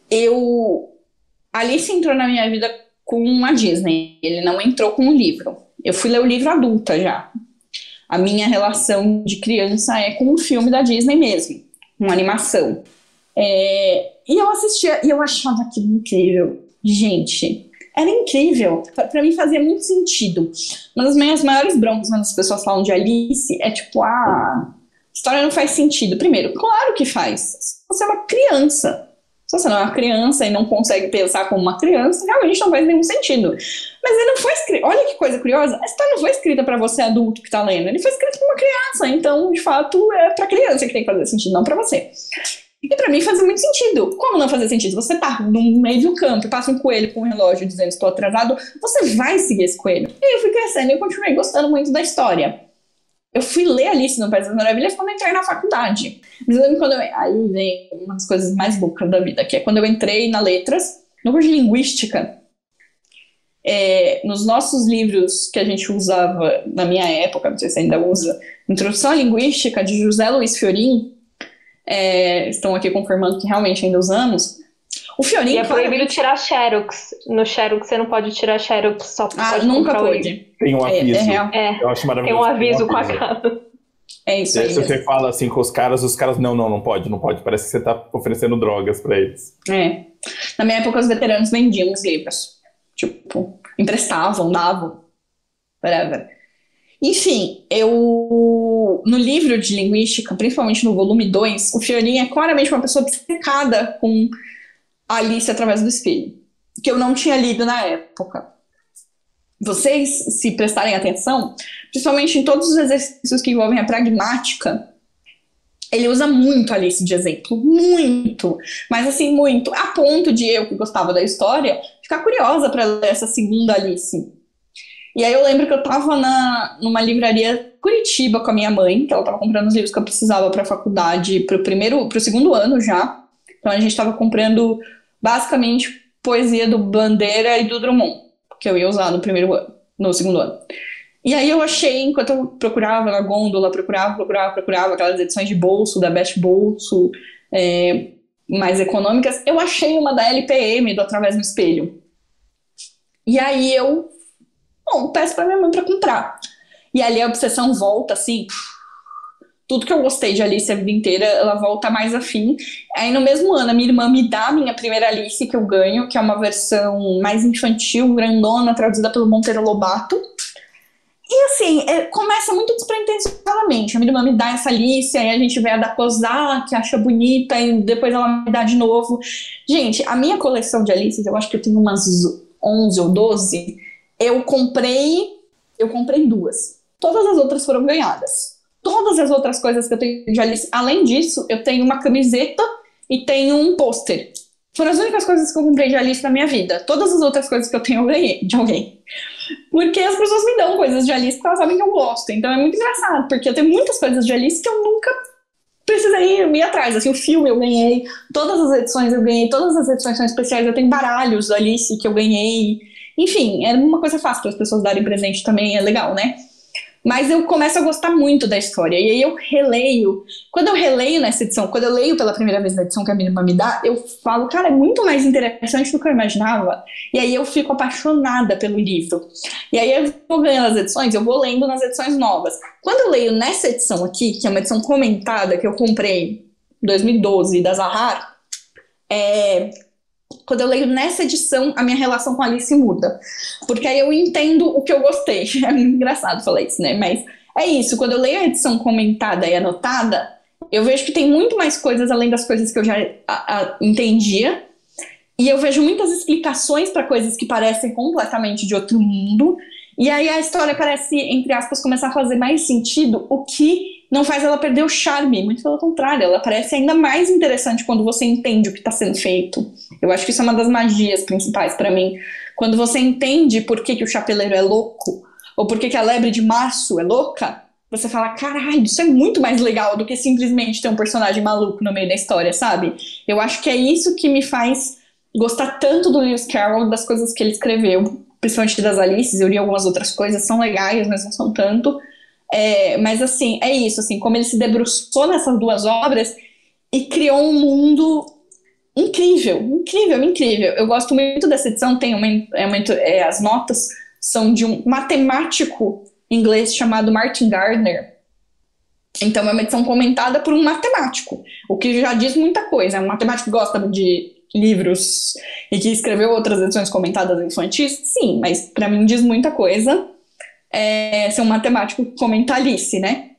Eu. Alice entrou na minha vida com a Disney, ele não entrou com o livro. Eu fui ler o livro adulta já a minha relação de criança é com um filme da Disney mesmo, uma animação. É, e eu assistia e eu achava aquilo incrível. Gente, era incrível. Para mim fazia muito sentido. Uma das minhas maiores broncas quando as pessoas falam de Alice é tipo, ah, a história não faz sentido. Primeiro, claro que faz. Você é uma criança. Se você não é uma criança e não consegue pensar como uma criança, realmente não faz nenhum sentido. Mas ele não foi escrito. Olha que coisa curiosa. A história não foi escrita para você adulto que está lendo. Ele foi escrito para uma criança. Então, de fato, é para criança que tem que fazer sentido, não para você. E para mim fazia muito sentido. Como não fazia sentido? Você tá no meio do campo, passa um coelho com um relógio dizendo estou atrasado, você vai seguir esse coelho. E eu fui crescendo e continuei gostando muito da história eu fui ler Alice no País das Maravilhas quando eu entrei na faculdade. Mas eu lembro quando eu. Aí vem uma das coisas mais loucas da vida, que é quando eu entrei na Letras, no curso de Linguística. É, nos nossos livros que a gente usava na minha época, não sei se ainda usa, Introdução à Linguística, de José Luiz Fiorin, é, estão aqui confirmando que realmente ainda usamos, o Fiorin. E é proibido tirar Xerox. No Xerox você não pode tirar Xerox só Ah, nunca pode. Tem um aviso. É, é, é. Eu acho maravilhoso. Tem um aviso, tem um aviso. com a cara. É isso aí. Se você fala assim com os caras, os caras, não, não, não pode, não pode. Parece que você tá oferecendo drogas para eles. É. Na minha época, os veteranos vendiam os livros. Tipo, emprestavam, davam. Whatever. Enfim, eu. No livro de linguística, principalmente no volume 2, o Fiorin é claramente uma pessoa obcecada com Alice através do espelho, que eu não tinha lido na época. Vocês, se prestarem atenção, principalmente em todos os exercícios que envolvem a pragmática, ele usa muito Alice de exemplo, muito, mas assim, muito, a ponto de eu, que gostava da história, ficar curiosa para ler essa segunda Alice. E aí eu lembro que eu estava na, numa livraria Curitiba com a minha mãe, que ela estava comprando os livros que eu precisava para a faculdade, para o primeiro, para o segundo ano já. Então a gente estava comprando basicamente poesia do Bandeira e do Drummond, que eu ia usar no primeiro ano, no segundo ano. E aí eu achei, enquanto eu procurava na gôndola, procurava, procurava, procurava aquelas edições de bolso, da Best Bolso, é, mais econômicas, eu achei uma da LPM, do Através do Espelho. E aí eu, bom, peço pra minha mãe pra comprar. E ali a obsessão volta, assim, tudo que eu gostei de Alice a vida inteira, ela volta mais afim. Aí no mesmo ano, a minha irmã me dá a minha primeira Alice que eu ganho, que é uma versão mais infantil, grandona, traduzida pelo Monteiro Lobato. E assim, é, começa muito despretensiosamente. A minha irmã me dá essa Alice, aí a gente vê a da Cosar, que acha bonita, e depois ela me dá de novo. Gente, a minha coleção de Alices, eu acho que eu tenho umas 11 ou 12. Eu comprei, eu comprei duas. Todas as outras foram ganhadas todas as outras coisas que eu tenho de Alice. Além disso, eu tenho uma camiseta e tenho um pôster. Foram as únicas coisas que eu comprei de Alice na minha vida. Todas as outras coisas que eu tenho eu ganhei de alguém. Porque as pessoas me dão coisas de Alice porque elas sabem que eu gosto. Então é muito engraçado, porque eu tenho muitas coisas de Alice que eu nunca precisei ir atrás. Assim, o filme eu ganhei, todas as edições eu ganhei, todas as edições são especiais. Eu tenho baralhos da Alice que eu ganhei. Enfim, é uma coisa fácil para as pessoas darem presente também, é legal, né? Mas eu começo a gostar muito da história. E aí eu releio. Quando eu releio nessa edição, quando eu leio pela primeira vez na edição que a minha irmã me dá, eu falo, cara, é muito mais interessante do que eu imaginava. E aí eu fico apaixonada pelo livro. E aí eu vou ganhando as edições, eu vou lendo nas edições novas. Quando eu leio nessa edição aqui, que é uma edição comentada que eu comprei em 2012 da Zahar, é, quando eu leio nessa edição, a minha relação com Alice muda. Porque aí eu entendo o que eu gostei. É engraçado falar isso, né? Mas é isso. Quando eu leio a edição comentada e anotada, eu vejo que tem muito mais coisas além das coisas que eu já a, a, entendia. E eu vejo muitas explicações para coisas que parecem completamente de outro mundo. E aí a história parece, entre aspas, começar a fazer mais sentido, o que não faz ela perder o charme, muito pelo contrário, ela parece ainda mais interessante quando você entende o que está sendo feito. Eu acho que isso é uma das magias principais para mim. Quando você entende por que, que o chapeleiro é louco, ou por que, que a lebre de março é louca, você fala, caralho, isso é muito mais legal do que simplesmente ter um personagem maluco no meio da história, sabe? Eu acho que é isso que me faz gostar tanto do Lewis Carroll, das coisas que ele escreveu, principalmente das Alices, eu li algumas outras coisas, são legais, mas não são tanto. É, mas assim, é isso, assim, como ele se debruçou nessas duas obras e criou um mundo incrível, incrível, incrível. Eu gosto muito dessa edição, tem uma, é uma é, as notas são de um matemático inglês chamado Martin Gardner. Então é uma edição comentada por um matemático, o que já diz muita coisa. É um matemático que gosta de livros e que escreveu outras edições comentadas infantis, sim, mas para mim diz muita coisa é, ser um matemático comentalista, né?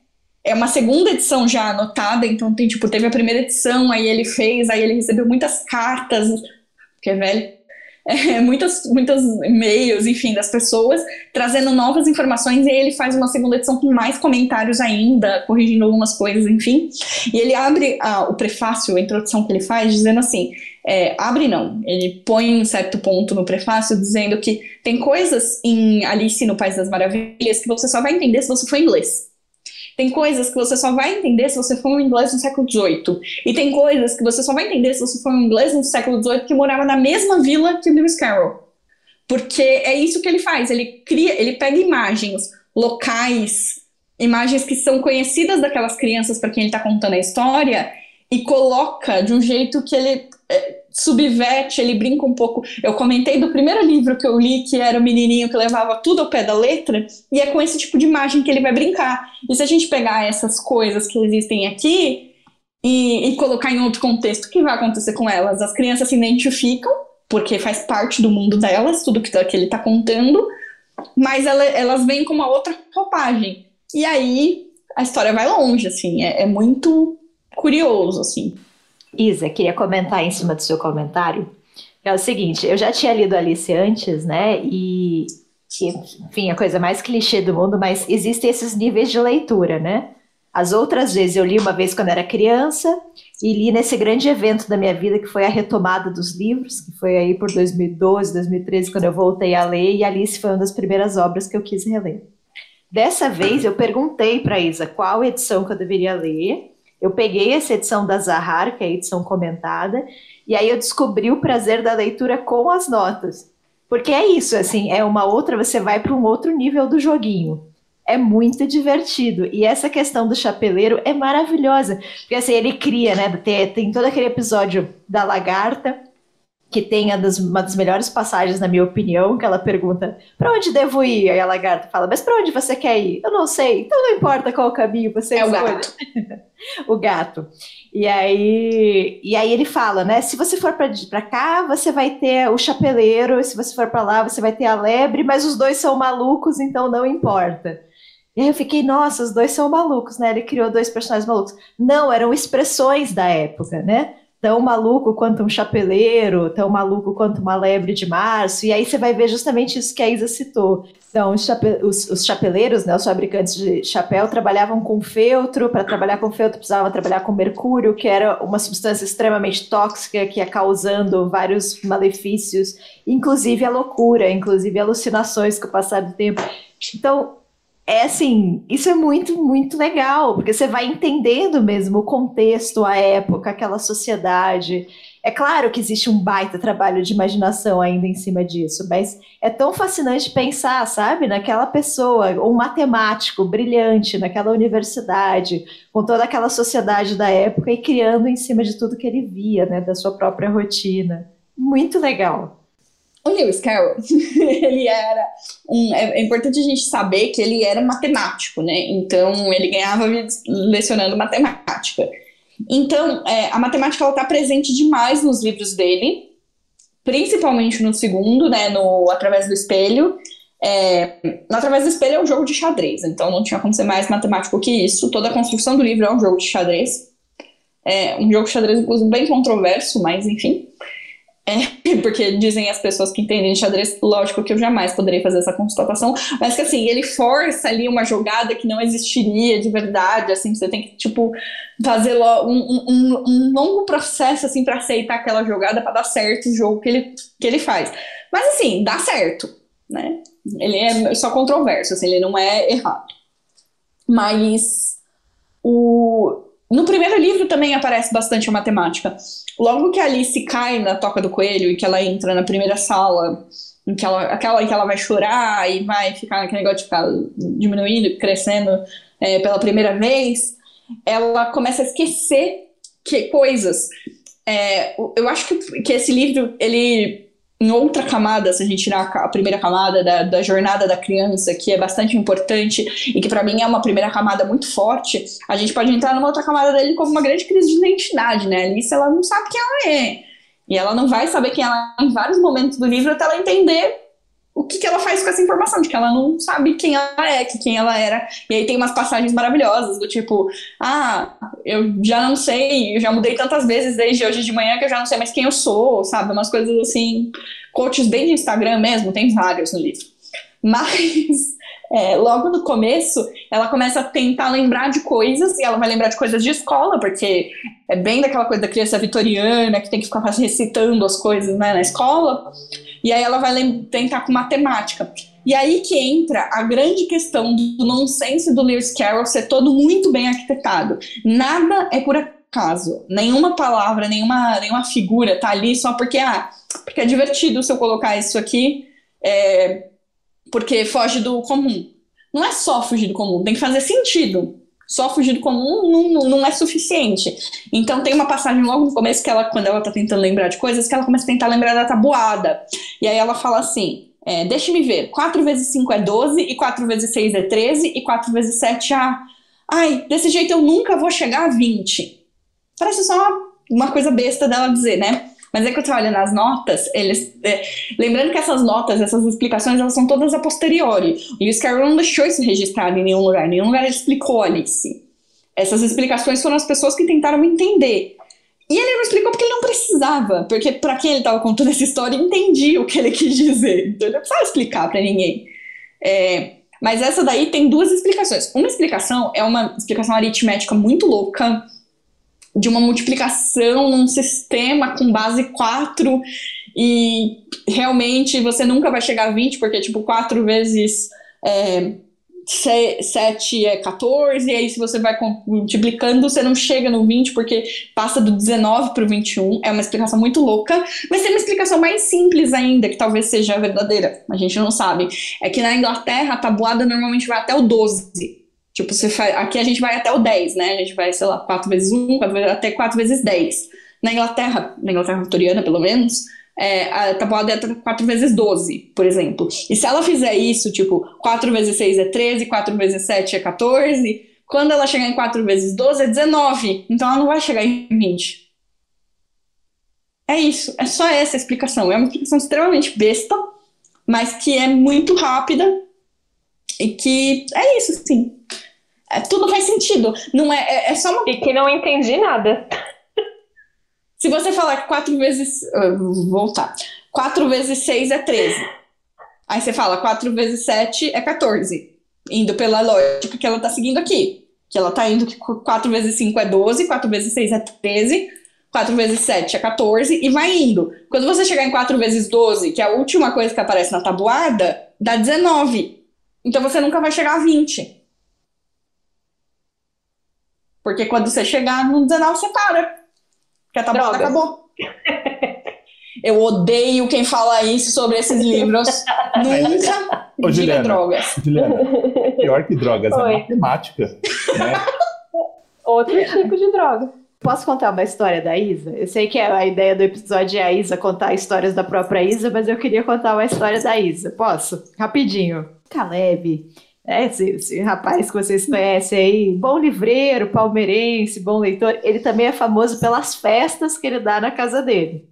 É uma segunda edição já anotada, então tem, tipo, teve a primeira edição, aí ele fez, aí ele recebeu muitas cartas, que é velho, é, muitas, muitos e-mails, enfim, das pessoas, trazendo novas informações, e ele faz uma segunda edição com mais comentários ainda, corrigindo algumas coisas, enfim. E ele abre a, o prefácio, a introdução que ele faz, dizendo assim: é, abre não, ele põe um certo ponto no prefácio dizendo que tem coisas em Alice no País das Maravilhas que você só vai entender se você for inglês. Tem coisas que você só vai entender se você for um inglês no século XVIII. E tem coisas que você só vai entender se você for um inglês no século XVIII que morava na mesma vila que Lewis Carroll. Porque é isso que ele faz. Ele cria, ele pega imagens locais, imagens que são conhecidas daquelas crianças para quem ele está contando a história e coloca de um jeito que ele é, subverte, ele brinca um pouco. Eu comentei do primeiro livro que eu li, que era o menininho que levava tudo ao pé da letra, e é com esse tipo de imagem que ele vai brincar. E se a gente pegar essas coisas que existem aqui e, e colocar em outro contexto, o que vai acontecer com elas? As crianças se identificam, porque faz parte do mundo delas, tudo que, tá, que ele está contando, mas ela, elas vêm com uma outra roupagem. E aí a história vai longe, assim, é, é muito curioso, assim. Isa, queria comentar em cima do seu comentário. É o seguinte, eu já tinha lido Alice antes, né? E, enfim, a coisa mais clichê do mundo, mas existem esses níveis de leitura, né? As outras vezes eu li uma vez quando era criança e li nesse grande evento da minha vida que foi a retomada dos livros, que foi aí por 2012, 2013, quando eu voltei a ler, e Alice foi uma das primeiras obras que eu quis reler. Dessa vez eu perguntei para Isa qual edição que eu deveria ler, eu peguei essa edição da Zahar, que é a edição comentada, e aí eu descobri o prazer da leitura com as notas. Porque é isso, assim, é uma outra, você vai para um outro nível do joguinho. É muito divertido. E essa questão do chapeleiro é maravilhosa. Porque assim, ele cria, né? Tem, tem todo aquele episódio da lagarta, que tem das, uma das melhores passagens, na minha opinião, que ela pergunta: para onde devo ir? Aí a lagarta fala: mas para onde você quer ir? Eu não sei, então não importa qual caminho você é escolhe. O gato. o gato. E aí, e aí ele fala, né? Se você for para cá, você vai ter o chapeleiro, se você for para lá, você vai ter a lebre, mas os dois são malucos, então não importa. E aí eu fiquei, nossa, os dois são malucos, né? Ele criou dois personagens malucos. Não, eram expressões da época, né? Tão maluco quanto um chapeleiro, tão maluco quanto uma lebre de março, e aí você vai ver justamente isso que a Isa citou. Então, os, chape os, os chapeleiros, né, os fabricantes de chapéu, trabalhavam com feltro, para trabalhar com feltro precisava trabalhar com mercúrio, que era uma substância extremamente tóxica, que ia causando vários malefícios, inclusive a loucura, inclusive alucinações com o passar do tempo. Então, é assim, isso é muito, muito legal, porque você vai entendendo mesmo o contexto, a época, aquela sociedade. É claro que existe um baita trabalho de imaginação ainda em cima disso, mas é tão fascinante pensar, sabe, naquela pessoa, um matemático brilhante naquela universidade, com toda aquela sociedade da época e criando em cima de tudo que ele via, né, da sua própria rotina. Muito legal. O Lewis Carroll, ele era um. É, é, importante a gente saber que ele era matemático, né? Então, ele ganhava lecionando matemática. Então, é, a matemática está presente demais nos livros dele, principalmente no segundo, né? No Através do Espelho. É, Através do Espelho é um jogo de xadrez, então não tinha como ser mais matemático que isso. Toda a construção do livro é um jogo de xadrez. É um jogo de xadrez, inclusive, bem controverso, mas enfim. É, porque dizem as pessoas que entendem de xadrez, lógico que eu jamais poderei fazer essa constatação, mas que assim, ele força ali uma jogada que não existiria de verdade, assim, você tem que, tipo, fazer um, um, um longo processo, assim, para aceitar aquela jogada para dar certo o jogo que ele, que ele faz. Mas assim, dá certo, né? Ele é só controverso, assim, ele não é errado. Mas o, no primeiro livro também aparece bastante a matemática. Logo que a Alice cai na toca do coelho e que ela entra na primeira sala, em que ela, aquela em que ela vai chorar e vai ficar naquele negócio de ficar diminuindo, crescendo é, pela primeira vez, ela começa a esquecer que coisas. É, eu acho que, que esse livro ele em outra camada, se a gente tirar a primeira camada da, da jornada da criança, que é bastante importante e que para mim é uma primeira camada muito forte, a gente pode entrar numa outra camada dele como uma grande crise de identidade, né? A Alice, ela não sabe quem ela é. E ela não vai saber quem ela é em vários momentos do livro até ela entender o que, que ela faz com essa informação, de que ela não sabe quem ela é, que quem ela era. E aí tem umas passagens maravilhosas, do tipo, ah, eu já não sei, eu já mudei tantas vezes desde hoje de manhã que eu já não sei mais quem eu sou, sabe? Umas coisas assim, coaches bem de Instagram mesmo, tem vários no livro. Mas é, logo no começo, ela começa a tentar lembrar de coisas, e ela vai lembrar de coisas de escola, porque é bem daquela coisa da criança vitoriana que tem que ficar recitando as coisas né, na escola. E aí ela vai tentar com matemática. E aí que entra a grande questão do nonsense do Lewis Carroll ser todo muito bem arquitetado. Nada é por acaso. Nenhuma palavra, nenhuma, nenhuma figura tá ali só porque, ah, porque é divertido se eu colocar isso aqui, é, porque foge do comum. Não é só fugir do comum, tem que fazer sentido só fugir do comum não, não, é suficiente. Então tem uma passagem logo no começo que ela, quando ela tá tentando lembrar de coisas, que ela começa a tentar lembrar da tabuada. E aí ela fala assim: é, deixa-me ver, 4 vezes 5 é 12, e 4 vezes 6 é 13, e 4 vezes 7 é. Ai, desse jeito eu nunca vou chegar a 20. Parece só uma, uma coisa besta dela dizer, né? Mas é que eu olha nas notas, eles. É, lembrando que essas notas, essas explicações, elas são todas a posteriori. O Lewis Carroll não deixou isso registrado em nenhum lugar. Em nenhum lugar ele explicou Alice. Essas explicações foram as pessoas que tentaram entender. E ele não explicou porque ele não precisava, porque para quem ele estava contando essa história entendia o que ele quis dizer. Então ele não precisava explicar para ninguém. É, mas essa daí tem duas explicações. Uma explicação é uma explicação aritmética muito louca, de uma multiplicação num sistema com base 4 e realmente você nunca vai chegar a 20, porque tipo 4 vezes é, 7 é 14, e aí se você vai multiplicando, você não chega no 20, porque passa do 19 para o 21. É uma explicação muito louca, mas tem uma explicação mais simples ainda, que talvez seja verdadeira, a gente não sabe. É que na Inglaterra a tabuada normalmente vai até o 12. Tipo, você faz, aqui a gente vai até o 10, né? A gente vai, sei lá, 4 vezes 1, 4 vezes, até 4 vezes 10. Na Inglaterra, na Inglaterra vitoriana pelo menos, é, a tabuada é 4 vezes 12, por exemplo. E se ela fizer isso, tipo, 4 vezes 6 é 13, 4 vezes 7 é 14, quando ela chegar em 4 vezes 12 é 19. Então ela não vai chegar em 20. É isso, é só essa explicação. É uma explicação extremamente besta, mas que é muito rápida e que é isso, sim. É, tudo faz sentido. Não é, é, é só uma... E que não entendi nada. Se você falar que 4 vezes. Uh, voltar. 4 vezes 6 é 13. Aí você fala 4 vezes 7 é 14. Indo pela lógica que ela tá seguindo aqui. Que ela tá indo que 4 vezes 5 é 12, 4 vezes 6 é 13, 4 vezes 7 é 14 e vai indo. Quando você chegar em 4 vezes 12, que é a última coisa que aparece na tabuada, dá 19. Então você nunca vai chegar a 20. Porque quando você chegar no 19, você para. Porque a tabuada acabou. Eu odeio quem fala isso sobre esses livros. Nunca Ô, diga Juliana, drogas. Juliana, pior que drogas, é Oi. matemática. Né? Outro tipo de droga. Posso contar uma história da Isa? Eu sei que a ideia do episódio é a Isa contar histórias da própria Isa, mas eu queria contar uma história da Isa. Posso? Rapidinho. Caleb, né, esse, esse rapaz que vocês conhecem aí, bom livreiro, palmeirense, bom leitor, ele também é famoso pelas festas que ele dá na casa dele.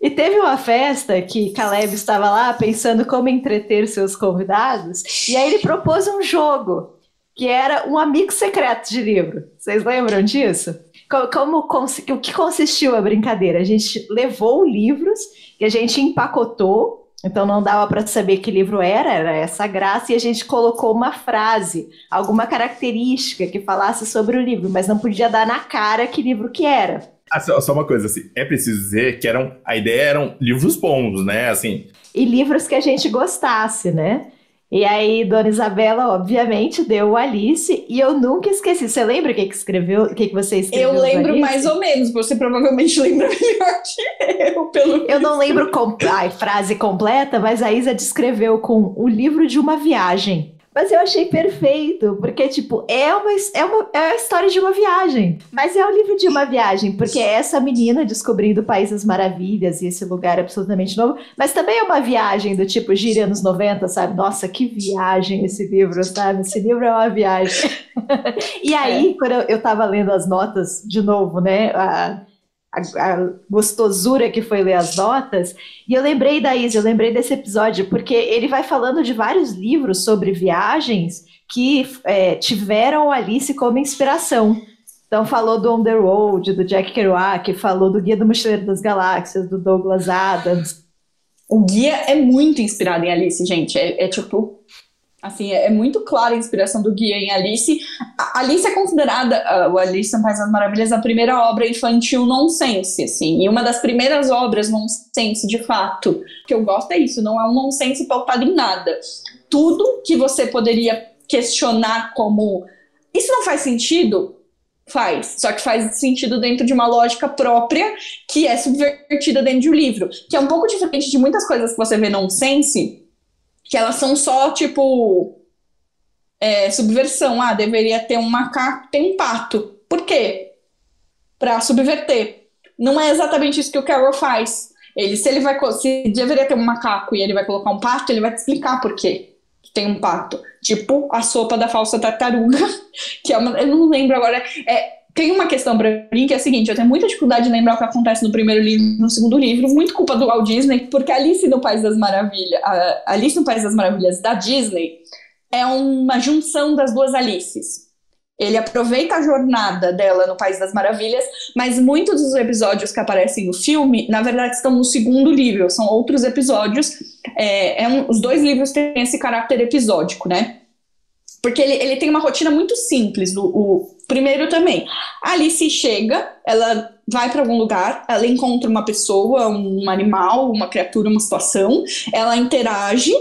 E teve uma festa que Caleb estava lá pensando como entreter seus convidados, e aí ele propôs um jogo que era um amigo secreto de livro. Vocês lembram disso? Co- Como, cons- o que consistiu a brincadeira? A gente levou livros que a gente empacotou, então não dava para saber que livro era, era essa graça, e a gente colocou uma frase, alguma característica que falasse sobre o livro, mas não podia dar na cara que livro que era. Ah, só, só uma coisa, assim, é preciso dizer que eram, a ideia eram livros bons, né? Assim, E livros que a gente gostasse, né? E aí, Dona Isabela, obviamente, deu o Alice, e eu nunca esqueci. Você lembra o que, que escreveu, o que, que você escreveu? Eu lembro mais ou menos, você provavelmente lembra melhor que eu, pelo Eu não lembro com- a frase completa, mas a Isa descreveu com o livro de uma viagem. Mas eu achei perfeito, porque, tipo, é uma, é, uma, é a história de uma viagem. Mas é o livro de uma viagem, porque é essa menina descobrindo o País das Maravilhas e esse lugar absolutamente novo. Mas também é uma viagem do tipo gira anos 90, sabe? Nossa, que viagem esse livro, sabe? Esse livro é uma viagem. e aí, quando eu, eu tava lendo as notas de novo, né? A, a, a gostosura que foi ler as notas. E eu lembrei da Isa, eu lembrei desse episódio, porque ele vai falando de vários livros sobre viagens que é, tiveram Alice como inspiração. Então falou do Road, do Jack Kerouac, falou do Guia do Mochileiro das Galáxias, do Douglas Adams. O guia é muito inspirado em Alice, gente. É, é tipo. Assim, é, é muito clara a inspiração do guia em Alice. A Alice é considerada, ah, o Alice País das Maravilhas, a primeira obra infantil nonsense, assim. E uma das primeiras obras nonsense, de fato. O que eu gosto é isso, não é um nonsense pautado em nada. Tudo que você poderia questionar como. Isso não faz sentido? Faz. Só que faz sentido dentro de uma lógica própria que é subvertida dentro de um livro. Que é um pouco diferente de muitas coisas que você vê nonsense, que elas são só, tipo, é, subversão. Ah, deveria ter um macaco, tem um pato. Por quê? Pra subverter. Não é exatamente isso que o Carroll faz. Ele, se ele vai, se deveria ter um macaco e ele vai colocar um pato, ele vai te explicar por quê que tem um pato. Tipo a sopa da falsa tartaruga, que é uma, eu não lembro agora. É, tem uma questão pra mim que é a seguinte: eu tenho muita dificuldade de lembrar o que acontece no primeiro livro e no segundo livro, muito culpa do Walt Disney, porque Alice no País das Maravilhas, Alice no País das Maravilhas da Disney é uma junção das duas Alices. Ele aproveita a jornada dela no País das Maravilhas, mas muitos dos episódios que aparecem no filme, na verdade, estão no segundo livro, são outros episódios. É, é um- os dois livros têm esse caráter episódico, né? Porque ele, ele tem uma rotina muito simples. O, o primeiro também. Alice chega, ela vai para algum lugar, ela encontra uma pessoa, um animal, uma criatura, uma situação, ela interage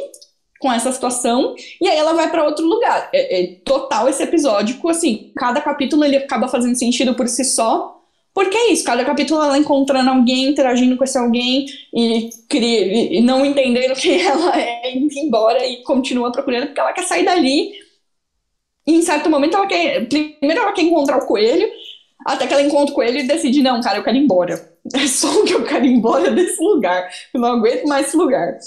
com essa situação e aí ela vai para outro lugar. É, é, total esse episódio, assim, cada capítulo ele acaba fazendo sentido por si só. Porque é isso, cada capítulo ela encontrando alguém, interagindo com esse alguém e, e não entendendo quem ela é, indo embora e continua procurando porque ela quer sair dali. E em certo momento ela quer. Primeiro ela quer encontrar o coelho, até que ela encontra o coelho e decide: não, cara, eu quero ir embora. É só que eu quero ir embora desse lugar. Eu não aguento mais esse lugar.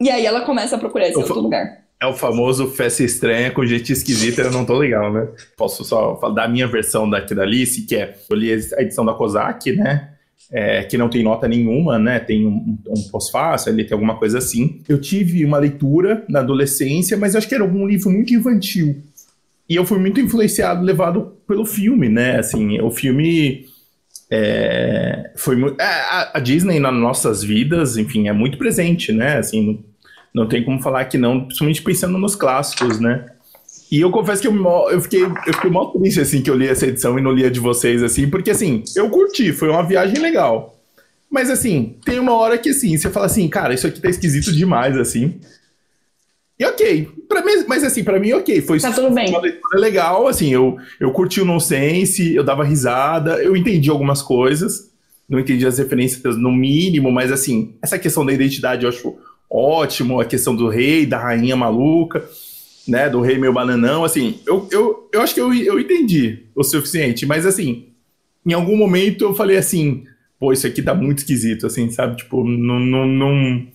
E aí ela começa a procurar esse outro lugar. É o famoso festa estranha com gente esquisita, eu não tô legal, né? Posso só falar da minha versão daqui da Alice, que é, eu li a edição da Kozak, né? É, que não tem nota nenhuma, né? Tem um, um pós-fácil, ali tem alguma coisa assim. Eu tive uma leitura na adolescência, mas acho que era algum livro muito infantil. E eu fui muito influenciado, levado pelo filme, né? Assim, o filme é, foi é, a, a, Disney nas nossas vidas, enfim, é muito presente, né? Assim, não tem como falar que não, principalmente pensando nos clássicos, né? E eu confesso que eu, eu fiquei eu fiquei triste, assim, que eu li essa edição e não li a de vocês, assim, porque, assim, eu curti, foi uma viagem legal. Mas, assim, tem uma hora que, assim, você fala assim, cara, isso aqui tá esquisito demais, assim. E ok, pra mim, mas assim, pra mim, ok, foi tá tudo bem. uma leitura legal, assim, eu, eu curti o nonsense, eu dava risada, eu entendi algumas coisas, não entendi as referências no mínimo, mas assim, essa questão da identidade eu acho ótimo, a questão do rei, da rainha maluca, né, do rei meio bananão, assim, eu, eu, eu acho que eu, eu entendi o suficiente, mas assim, em algum momento eu falei assim, pô, isso aqui tá muito esquisito, assim, sabe, tipo, não, não, não,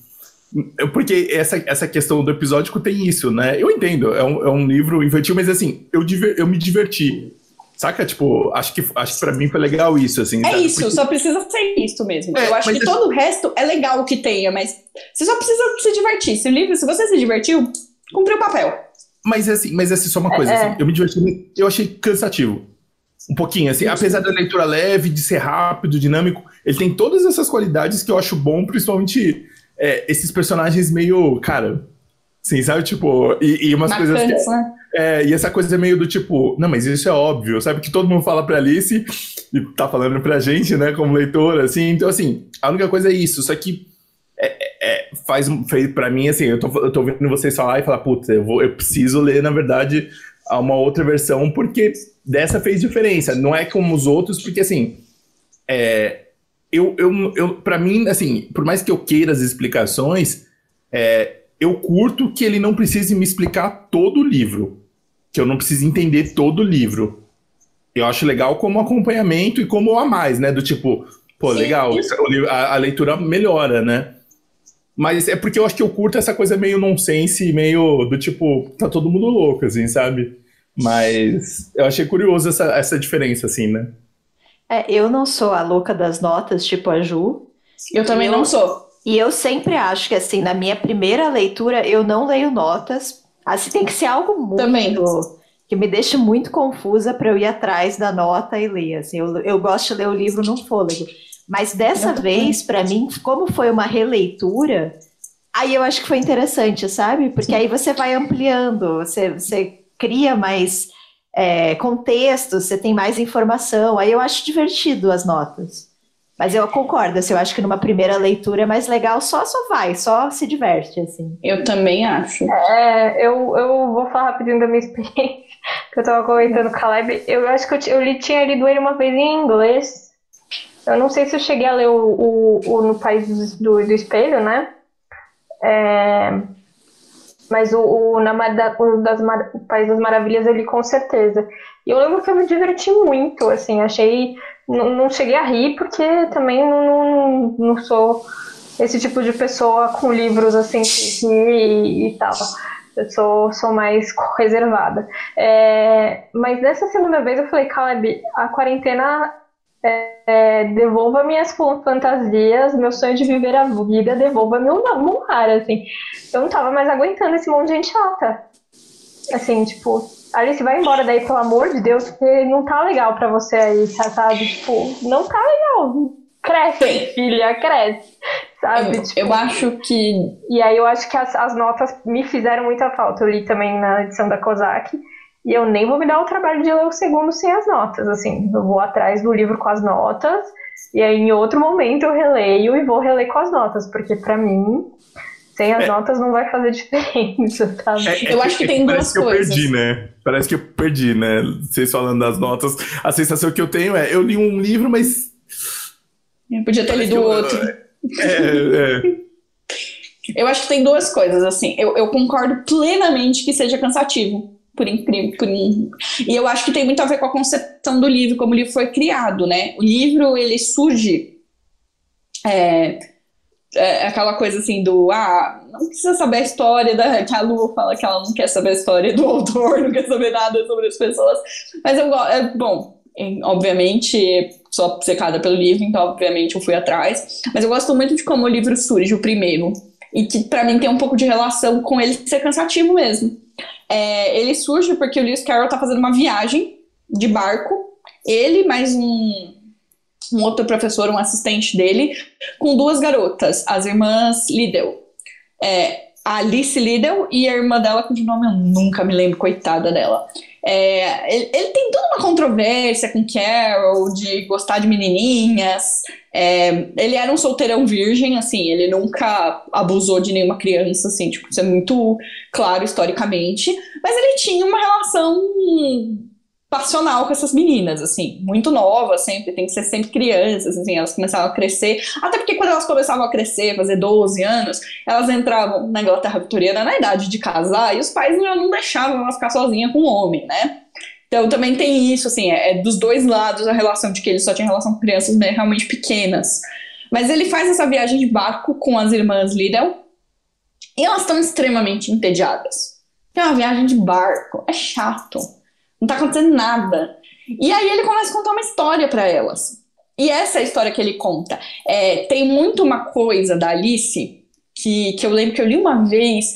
porque essa, essa questão do episódico tem isso, né, eu entendo, é um, é um livro infantil, mas assim, eu, diver, eu me diverti, Saca? Tipo, acho que, acho que pra mim foi legal isso, assim. É sabe? isso, Porque... só precisa ser isso mesmo. É, eu acho que todo o resto é legal que tenha, mas você só precisa se divertir. Se o livro, se você se divertiu, cumpriu o papel. Mas assim, mas assim, só uma coisa, é. assim, eu me diverti, eu achei cansativo. Um pouquinho, assim, apesar da leitura leve, de ser rápido, dinâmico, ele tem todas essas qualidades que eu acho bom, principalmente é, esses personagens meio, cara, Sim, sabe? Tipo, e, e umas Marcantes, coisas. Que, né? é, e essa coisa meio do tipo, não, mas isso é óbvio, sabe? Que todo mundo fala pra Alice e tá falando pra gente, né, como leitora, assim. Então, assim, a única coisa é isso. Só que é, é, faz, fez pra mim, assim, eu tô, eu tô ouvindo vocês falar e falar, putz, eu, vou, eu preciso ler, na verdade, uma outra versão, porque dessa fez diferença. Não é como os outros, porque, assim, é, eu, eu, eu, pra mim, assim, por mais que eu queira as explicações, é, eu curto que ele não precise me explicar todo o livro. Que eu não precise entender todo o livro. Eu acho legal como acompanhamento e como a mais, né? Do tipo, pô, Sim. legal, a, a, leitura melhora, né? Mas é porque eu acho que eu curto essa coisa meio nonsense, meio do tipo, tá todo mundo louco, assim, sabe? Mas eu achei curioso essa, essa diferença, assim, né? É, eu não sou a louca das notas, tipo a Ju. Eu também eu, não sou. E eu sempre acho que, assim, na minha primeira leitura, eu não leio notas. Assim, tem que ser algo muito. Também. Que me deixa muito confusa para eu ir atrás da nota e ler. Assim, eu, eu gosto de ler o livro no fôlego. Mas dessa vez, para mim, como foi uma releitura, aí eu acho que foi interessante, sabe? Porque aí você vai ampliando, você, você cria mais é, contexto, você tem mais informação. Aí eu acho divertido as notas. Mas eu concordo, assim, eu acho que numa primeira leitura é mais legal, só só vai, só se diverte, assim. Eu também acho. É, eu, eu vou falar rapidinho da minha experiência, que eu tava comentando com a Caleb. Eu acho que eu, eu li, tinha lido ele uma vez em inglês. Eu não sei se eu cheguei a ler o, o, o No País do, do Espelho, né? É, mas o, o, na, o, das, o País das Maravilhas eu li com certeza. E eu lembro que eu me diverti muito, assim, achei não, não cheguei a rir porque também não, não, não sou esse tipo de pessoa com livros assim e, e tal. Eu sou, sou mais reservada. É, mas nessa segunda vez eu falei, Caleb, a quarentena é, devolva minhas fantasias, meu sonho de viver a vida, devolva meu monrar, assim. Eu não tava mais aguentando esse monte de gente chata. Assim, tipo, Alice, vai embora daí, pelo amor de Deus, porque não tá legal pra você aí, sabe? Tipo, não tá legal. Cresce, Sim. filha, cresce. Sabe? Eu, tipo, eu acho que. E aí eu acho que as, as notas me fizeram muita falta. Eu li também na edição da Kozak. E eu nem vou me dar o trabalho de ler o segundo sem as notas. Assim, eu vou atrás do livro com as notas. E aí, em outro momento, eu releio e vou reler com as notas. Porque, para mim, Sem as é. notas não vai fazer diferença, tá? É, eu acho que tem duas que coisas. Eu perdi, né? Parece que eu perdi, né? Vocês falando das notas. A sensação que eu tenho é, eu li um livro, mas. Eu podia ter lido outro. É, é. Eu acho que tem duas coisas, assim. Eu, eu concordo plenamente que seja cansativo por incrível. Por. E eu acho que tem muito a ver com a concepção do livro, como o livro foi criado, né? O livro, ele surge. É, é aquela coisa assim do. Ah, não precisa saber a história da. Que a Lu fala que ela não quer saber a história do autor, não quer saber nada sobre as pessoas. Mas eu gosto. É, bom, obviamente, sou obcecada pelo livro, então, obviamente, eu fui atrás. Mas eu gosto muito de como o livro surge, o primeiro. E que, para mim, tem um pouco de relação com ele ser cansativo mesmo. É, ele surge porque o Lewis Carroll tá fazendo uma viagem de barco, ele mais um, um outro professor, um assistente dele, com duas garotas, as irmãs Liddell. É, a Alice Liddell e a irmã dela, cujo nome eu nunca me lembro, coitada dela. É, ele, ele, tem toda uma controvérsia com Carol, de gostar de menininhas. É, ele era um solteirão virgem, assim, ele nunca abusou de nenhuma criança, assim, tipo, isso é muito claro historicamente. Mas ele tinha uma relação passional com essas meninas, assim, muito novas sempre, tem que ser sempre crianças, assim, elas começavam a crescer, até porque quando elas começavam a crescer, fazer 12 anos, elas entravam na Inglaterra vitoriana na idade de casar, e os pais já não deixavam elas ficar sozinhas com o homem, né? Então também tem isso, assim, é, é dos dois lados a relação de que ele só tinha relação com crianças né, realmente pequenas. Mas ele faz essa viagem de barco com as irmãs Liddell, e elas estão extremamente entediadas. É uma viagem de barco, é chato não tá acontecendo nada. E aí ele começa a contar uma história para elas. E essa é a história que ele conta. É, tem muito uma coisa da Alice que, que eu lembro que eu li uma vez,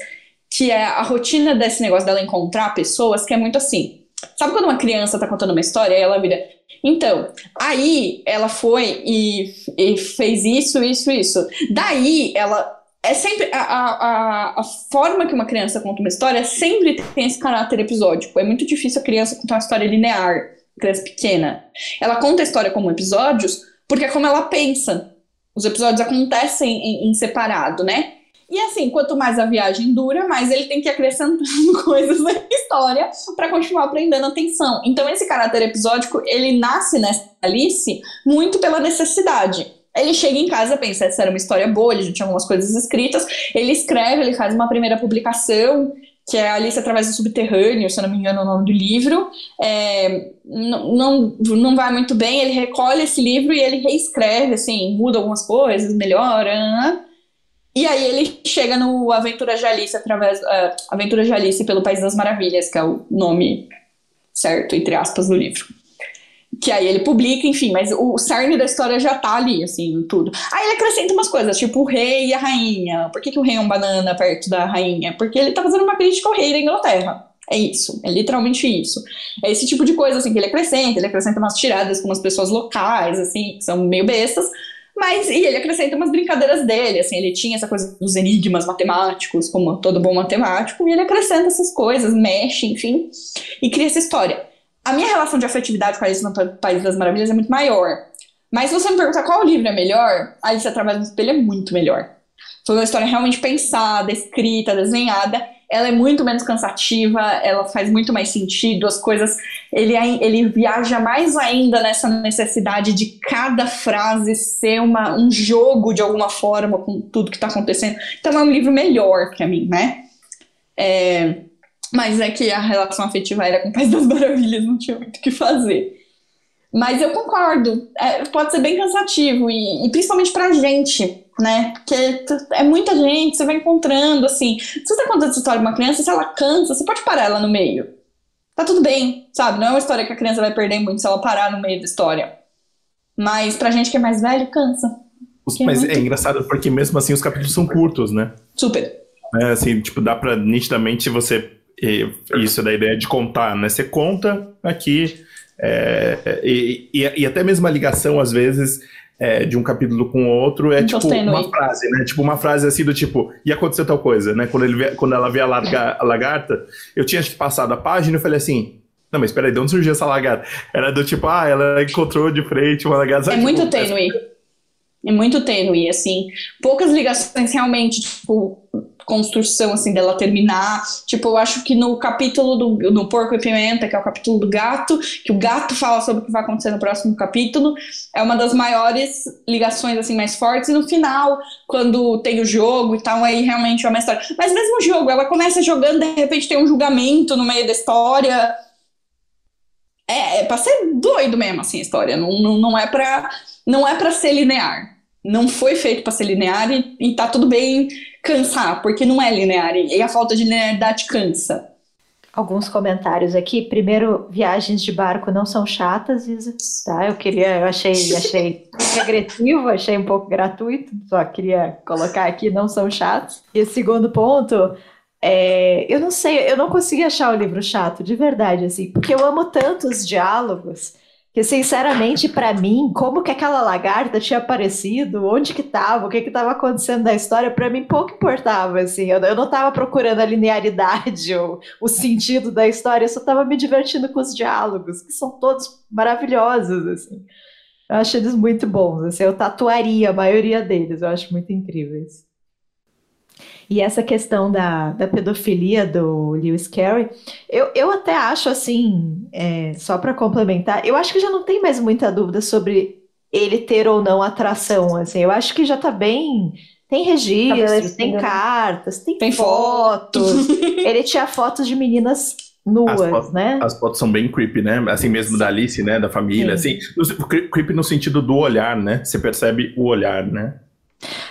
que é a rotina desse negócio dela encontrar pessoas, que é muito assim. Sabe quando uma criança tá contando uma história e ela vira. Então, aí ela foi e, e fez isso, isso, isso. Daí ela é sempre a, a, a, forma que uma criança conta uma história sempre tem esse caráter episódico. É muito difícil a criança contar uma história linear, criança pequena. Ela conta a história como episódios porque é como ela pensa. Os episódios acontecem em, em separado, né? E assim, quanto mais a viagem dura, mais ele tem que ir acrescentando coisas na história para continuar aprendendo atenção. Então, esse caráter episódico, ele nasce nessa Alice muito pela necessidade. Ele chega em casa, pensa, essa era uma história boa, ele já tinha algumas coisas escritas. Ele escreve, ele faz uma primeira publicação, que é Alice através do Subterrâneo, se eu não me engano é o nome do livro. É, não, não, não vai muito bem, ele recolhe esse livro e ele reescreve, assim, muda algumas coisas, melhora. Né? E aí ele chega no Aventura de Alice através uh, Aventura de Alice pelo País das Maravilhas, que é o nome certo, entre aspas, do livro que aí ele publica, enfim, mas o cerne da história já tá ali, assim, tudo. Aí ele acrescenta umas coisas, tipo o rei e a rainha. Por que, que o rei é um banana perto da rainha? Porque ele tá fazendo uma crítica ao rei da Inglaterra. É isso, é literalmente isso. É esse tipo de coisa, assim, que ele acrescenta. Ele acrescenta umas tiradas com umas pessoas locais, assim, que são meio bestas. Mas, e ele acrescenta umas brincadeiras dele, assim, ele tinha essa coisa dos enigmas matemáticos, como todo bom matemático, e ele acrescenta essas coisas, mexe, enfim, e cria essa história a minha relação de afetividade com a Alice no País das Maravilhas é muito maior. Mas se você me perguntar qual livro é melhor, Alice através do espelho é muito melhor. Foi uma história realmente pensada, escrita, desenhada. Ela é muito menos cansativa, ela faz muito mais sentido, as coisas. Ele, ele viaja mais ainda nessa necessidade de cada frase ser uma, um jogo de alguma forma com tudo que está acontecendo. Então é um livro melhor para mim, né? É, mas é que a relação afetiva era com o País das Maravilhas, não tinha muito o que fazer. Mas eu concordo, é, pode ser bem cansativo, e, e, principalmente pra gente, né? Porque é muita gente, você vai encontrando, assim. Se você tá contando essa história de uma criança, se ela cansa, você pode parar ela no meio. Tá tudo bem, sabe? Não é uma história que a criança vai perder muito se ela parar no meio da história. Mas pra gente que é mais velho, cansa. Mas é, muito... é engraçado porque mesmo assim os capítulos são curtos, né? Super. É, assim, tipo, dá pra nitidamente você e, isso da ideia de contar, né? Você conta aqui, é, e, e, e, até mesmo a ligação, às vezes, é, de um capítulo com o outro é tipo uma frase, né? Tipo uma frase assim do tipo, e aconteceu tal coisa, né? Quando, ele quando ela vê a, larga, a lagarta, eu tinha passado a página e falei assim, não, mas peraí, de onde surgiu essa lagarta? Era do tipo, ah, ela encontrou de frente uma lagarta. É tipo, muito tênue. É muito tênue, assim. Poucas ligações realmente, tipo, construção, assim, dela terminar. Tipo, eu acho que no capítulo do no Porco e Pimenta, que é o capítulo do gato, que o gato fala sobre o que vai acontecer no próximo capítulo, é uma das maiores ligações, assim, mais fortes. E no final, quando tem o jogo e tal, aí realmente é uma história. Mas mesmo o jogo, ela começa jogando, de repente tem um julgamento no meio da história. É, é pra ser doido mesmo, assim, a história. Não, não, não é pra, não é pra ser linear. Não foi feito para ser linear e, e tá tudo bem cansar, porque não é linear e a falta de linearidade cansa. Alguns comentários aqui. Primeiro, viagens de barco não são chatas, Isa. Tá? Eu queria, eu achei, achei regressivo, achei um pouco gratuito. Só queria colocar aqui, não são chatos. E o segundo ponto, é, eu não sei, eu não consegui achar o livro chato, de verdade, assim, porque eu amo tanto os diálogos que, sinceramente, para mim, como que aquela lagarta tinha aparecido, onde que estava, o que que estava acontecendo na história, para mim pouco importava, assim. Eu, eu não estava procurando a linearidade ou o sentido da história, eu só estava me divertindo com os diálogos, que são todos maravilhosos, assim. Eu acho eles muito bons, assim, eu tatuaria a maioria deles, eu acho muito incríveis. E essa questão da, da pedofilia do Lewis Carey, eu, eu até acho assim, é, só para complementar, eu acho que já não tem mais muita dúvida sobre ele ter ou não atração. Assim, eu acho que já está bem. Tem registros, tem cartas, tem, tem fotos. ele tinha fotos de meninas nuas, fotos, né? As fotos são bem creepy, né? Assim mesmo da Alice, né? Da família, Sim. assim. Creepy no sentido do olhar, né? Você percebe o olhar, né?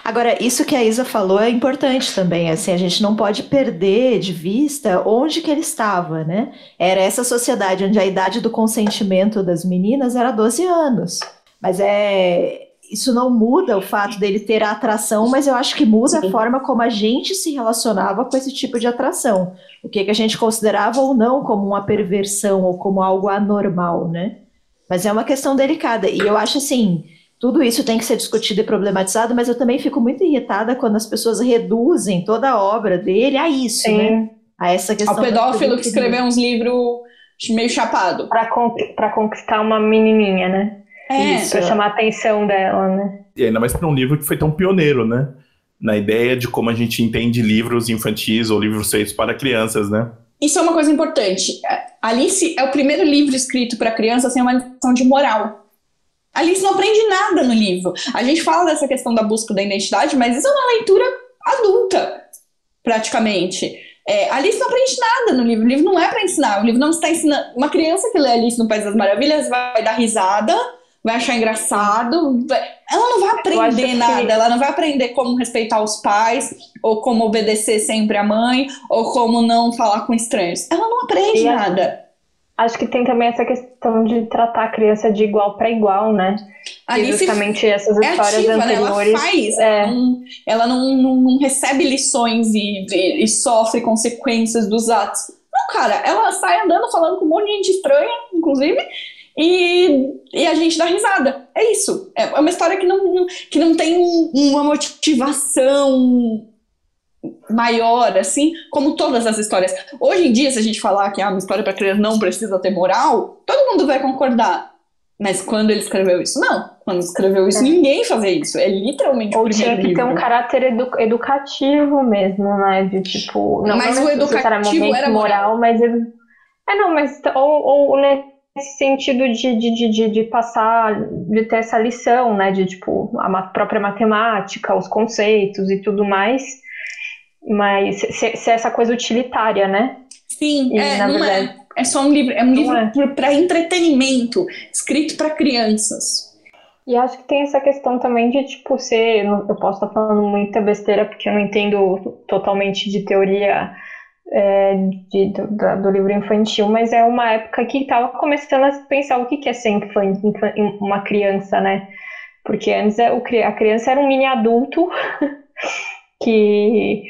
Agora, isso que a Isa falou é importante também, assim, a gente não pode perder de vista onde que ele estava, né? Era essa sociedade onde a idade do consentimento das meninas era 12 anos. Mas é isso não muda o fato dele ter a atração, mas eu acho que muda a forma como a gente se relacionava com esse tipo de atração. O que, que a gente considerava ou não como uma perversão ou como algo anormal, né? Mas é uma questão delicada. E eu acho assim, tudo isso tem que ser discutido e problematizado, mas eu também fico muito irritada quando as pessoas reduzem toda a obra dele a isso, Sim. né? A essa questão. Ao pedófilo que escreveu uns livros meio chapado. Para conquistar uma menininha, né? É. Isso, pra chamar a atenção dela, né? E ainda mais para um livro que foi tão pioneiro, né? Na ideia de como a gente entende livros infantis ou livros feitos para crianças, né? Isso é uma coisa importante. Alice é o primeiro livro escrito para crianças sem uma lição de moral. Alice não aprende nada no livro. A gente fala dessa questão da busca da identidade, mas isso é uma leitura adulta, praticamente. É, Alice não aprende nada no livro. O livro não é para ensinar. O livro não está ensinando. Uma criança que lê Alice no País das Maravilhas vai dar risada, vai achar engraçado. Vai... Ela não vai aprender nada. Que... Ela não vai aprender como respeitar os pais, ou como obedecer sempre à mãe, ou como não falar com estranhos. Ela não aprende e nada. Acho que tem também essa questão de tratar a criança de igual para igual, né? Ali justamente essas é histórias ativa, anteriores. Né? Ela faz, é. ela, não, ela não, não, não, recebe lições e, e, e, sofre consequências dos atos. Não, cara, ela sai andando falando com um monte de gente estranha, inclusive, e, e a gente dá risada. É isso. É uma história que não, que não tem uma motivação maior, assim, como todas as histórias. Hoje em dia, se a gente falar que ah, uma história para criança não precisa ter moral, todo mundo vai concordar. Mas quando ele escreveu isso, não. Quando escreveu isso, é. ninguém fazia isso. É literalmente Ou o tinha que ter um caráter edu educativo mesmo, né? De tipo. Não, mas não o educativo era moral, moral mas ele. É, não, mas. Ou, ou nesse sentido de, de, de, de, passar, de ter essa lição, né? De tipo, a própria matemática, os conceitos e tudo mais mas se, se é essa coisa utilitária, né? Sim, e, é, não é. verdade, é. É só um livro, é um livro é. para entretenimento, escrito para crianças. E acho que tem essa questão também de, tipo, ser. Eu posso estar falando muita besteira porque eu não entendo totalmente de teoria é, de, do, do, livro infantil, mas é uma época que estava começando a pensar o que é ser infan, infan, uma criança, né? Porque antes é, a criança era um mini adulto que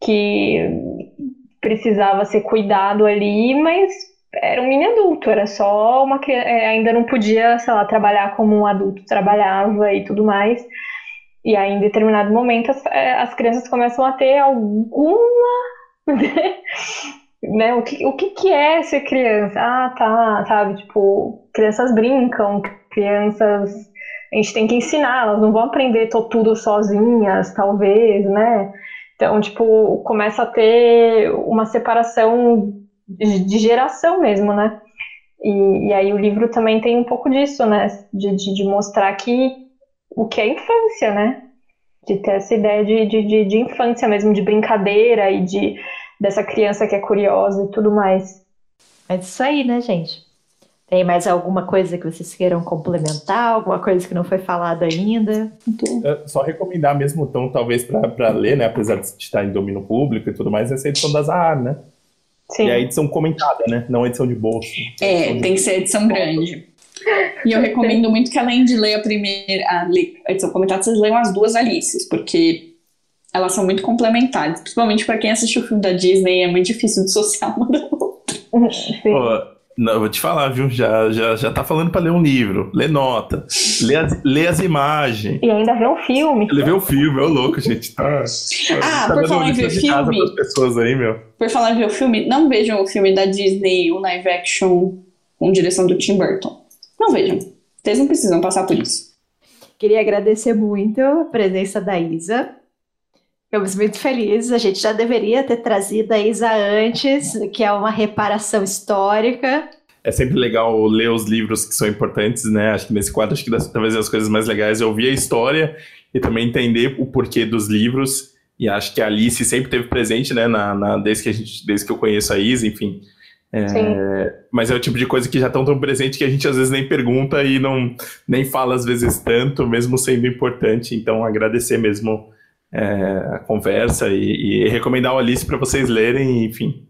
que precisava ser cuidado ali, mas era um mini adulto, era só uma criança, é, ainda não podia, sei lá, trabalhar como um adulto trabalhava e tudo mais. E aí, em determinado momento, as, é, as crianças começam a ter alguma. né? O, que, o que, que é ser criança? Ah, tá, sabe? Tipo, crianças brincam, crianças. A gente tem que ensinar, elas não vão aprender tudo sozinhas, talvez, né? Então, tipo, começa a ter uma separação de, geração mesmo, né? E, e, aí o livro também tem um pouco disso, né? De, de, de, mostrar que o que é infância, né? De ter essa ideia de, de, de, infância mesmo, de brincadeira e de dessa criança que é curiosa e tudo mais. É isso aí, né, gente? Tem mais alguma coisa que vocês queiram complementar? Alguma coisa que não foi falada ainda? É, só recomendar mesmo, então, talvez para ler, né? Apesar de estar em domínio público e tudo mais, essa edição da Zahar, né? Sim. E a edição comentada, né? Não a edição de bolso. É, edição tem que ser edição grande. E eu recomendo muito que além de ler a primeira, a, a edição comentada, vocês leiam as duas Alices, porque elas são muito complementares. Principalmente para quem assistiu o filme da Disney, é muito difícil dissociar uma da outra. Pô, não, vou te falar, viu? Já, já, já tá falando pra ler um livro, ler nota, ler as, ler as imagens. E ainda ver um filme. Ler o filme, ô louco, gente. Tá, ah, tá por falar em ver filme. pessoas aí, meu. Por falar em ver o filme, não vejam o filme da Disney, o live action com direção do Tim Burton. Não vejam. Vocês não precisam passar por isso. Queria agradecer muito a presença da Isa. Ficamos muito felizes. A gente já deveria ter trazido a Isa antes, que é uma reparação histórica. É sempre legal ler os livros que são importantes, né? Acho que nesse quadro, acho que talvez as coisas mais legais é ouvir a história e também entender o porquê dos livros. E acho que a Alice sempre teve presente, né? Na, na desde, que a gente, desde que eu conheço a Isa, enfim. É, mas é o tipo de coisa que já estão tão presente que a gente às vezes nem pergunta e não nem fala às vezes tanto, mesmo sendo importante. Então, agradecer mesmo é, a conversa e, e, recomendar o Alice para vocês lerem, enfim,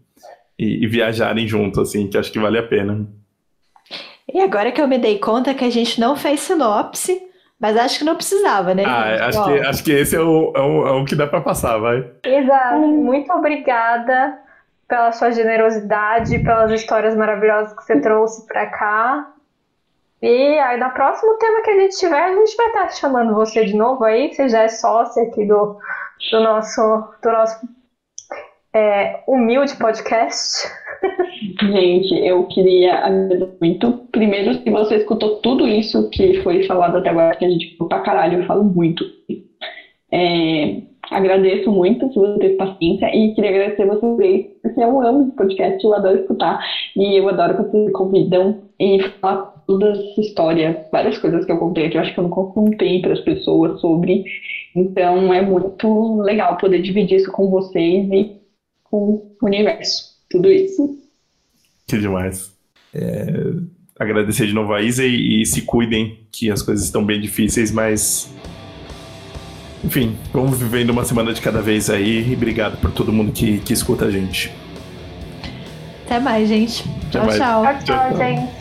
e, e, viajarem junto, assim, que acho que vale a pena. E agora que eu me dei conta que a gente não fez sinopse, mas acho que não precisava, né? Ah, acho, que, acho que esse é o, é o, é o que dá para passar, vai. Exato. Muito obrigada pela sua generosidade, pelas histórias maravilhosas que você trouxe para cá. E aí, no próximo tema que a gente tiver, a gente vai estar chamando você de novo aí. Você já é sócia aqui do, do nosso, do nosso é, humilde podcast. Gente, eu queria agradecer muito. Primeiro, se você escutou tudo isso que foi falado até agora, que a gente falou pra caralho, eu falo muito. É, agradeço muito se você teve paciência e queria agradecer vocês, porque eu amo esse podcast, eu adoro escutar e eu adoro quando vocês me convidam e falar toda essa história, várias coisas que eu contei que eu acho que eu não contei para as pessoas sobre. Então é muito legal poder dividir isso com vocês e com o universo. Tudo isso. Que demais. É, agradecer de novo a Isa e, e se cuidem, que as coisas estão bem difíceis, mas enfim, vamos vivendo uma semana de cada vez aí e obrigado por todo mundo que, que escuta a gente. Até mais, gente. Até tchau, mais. tchau. Tchau, tchau, gente.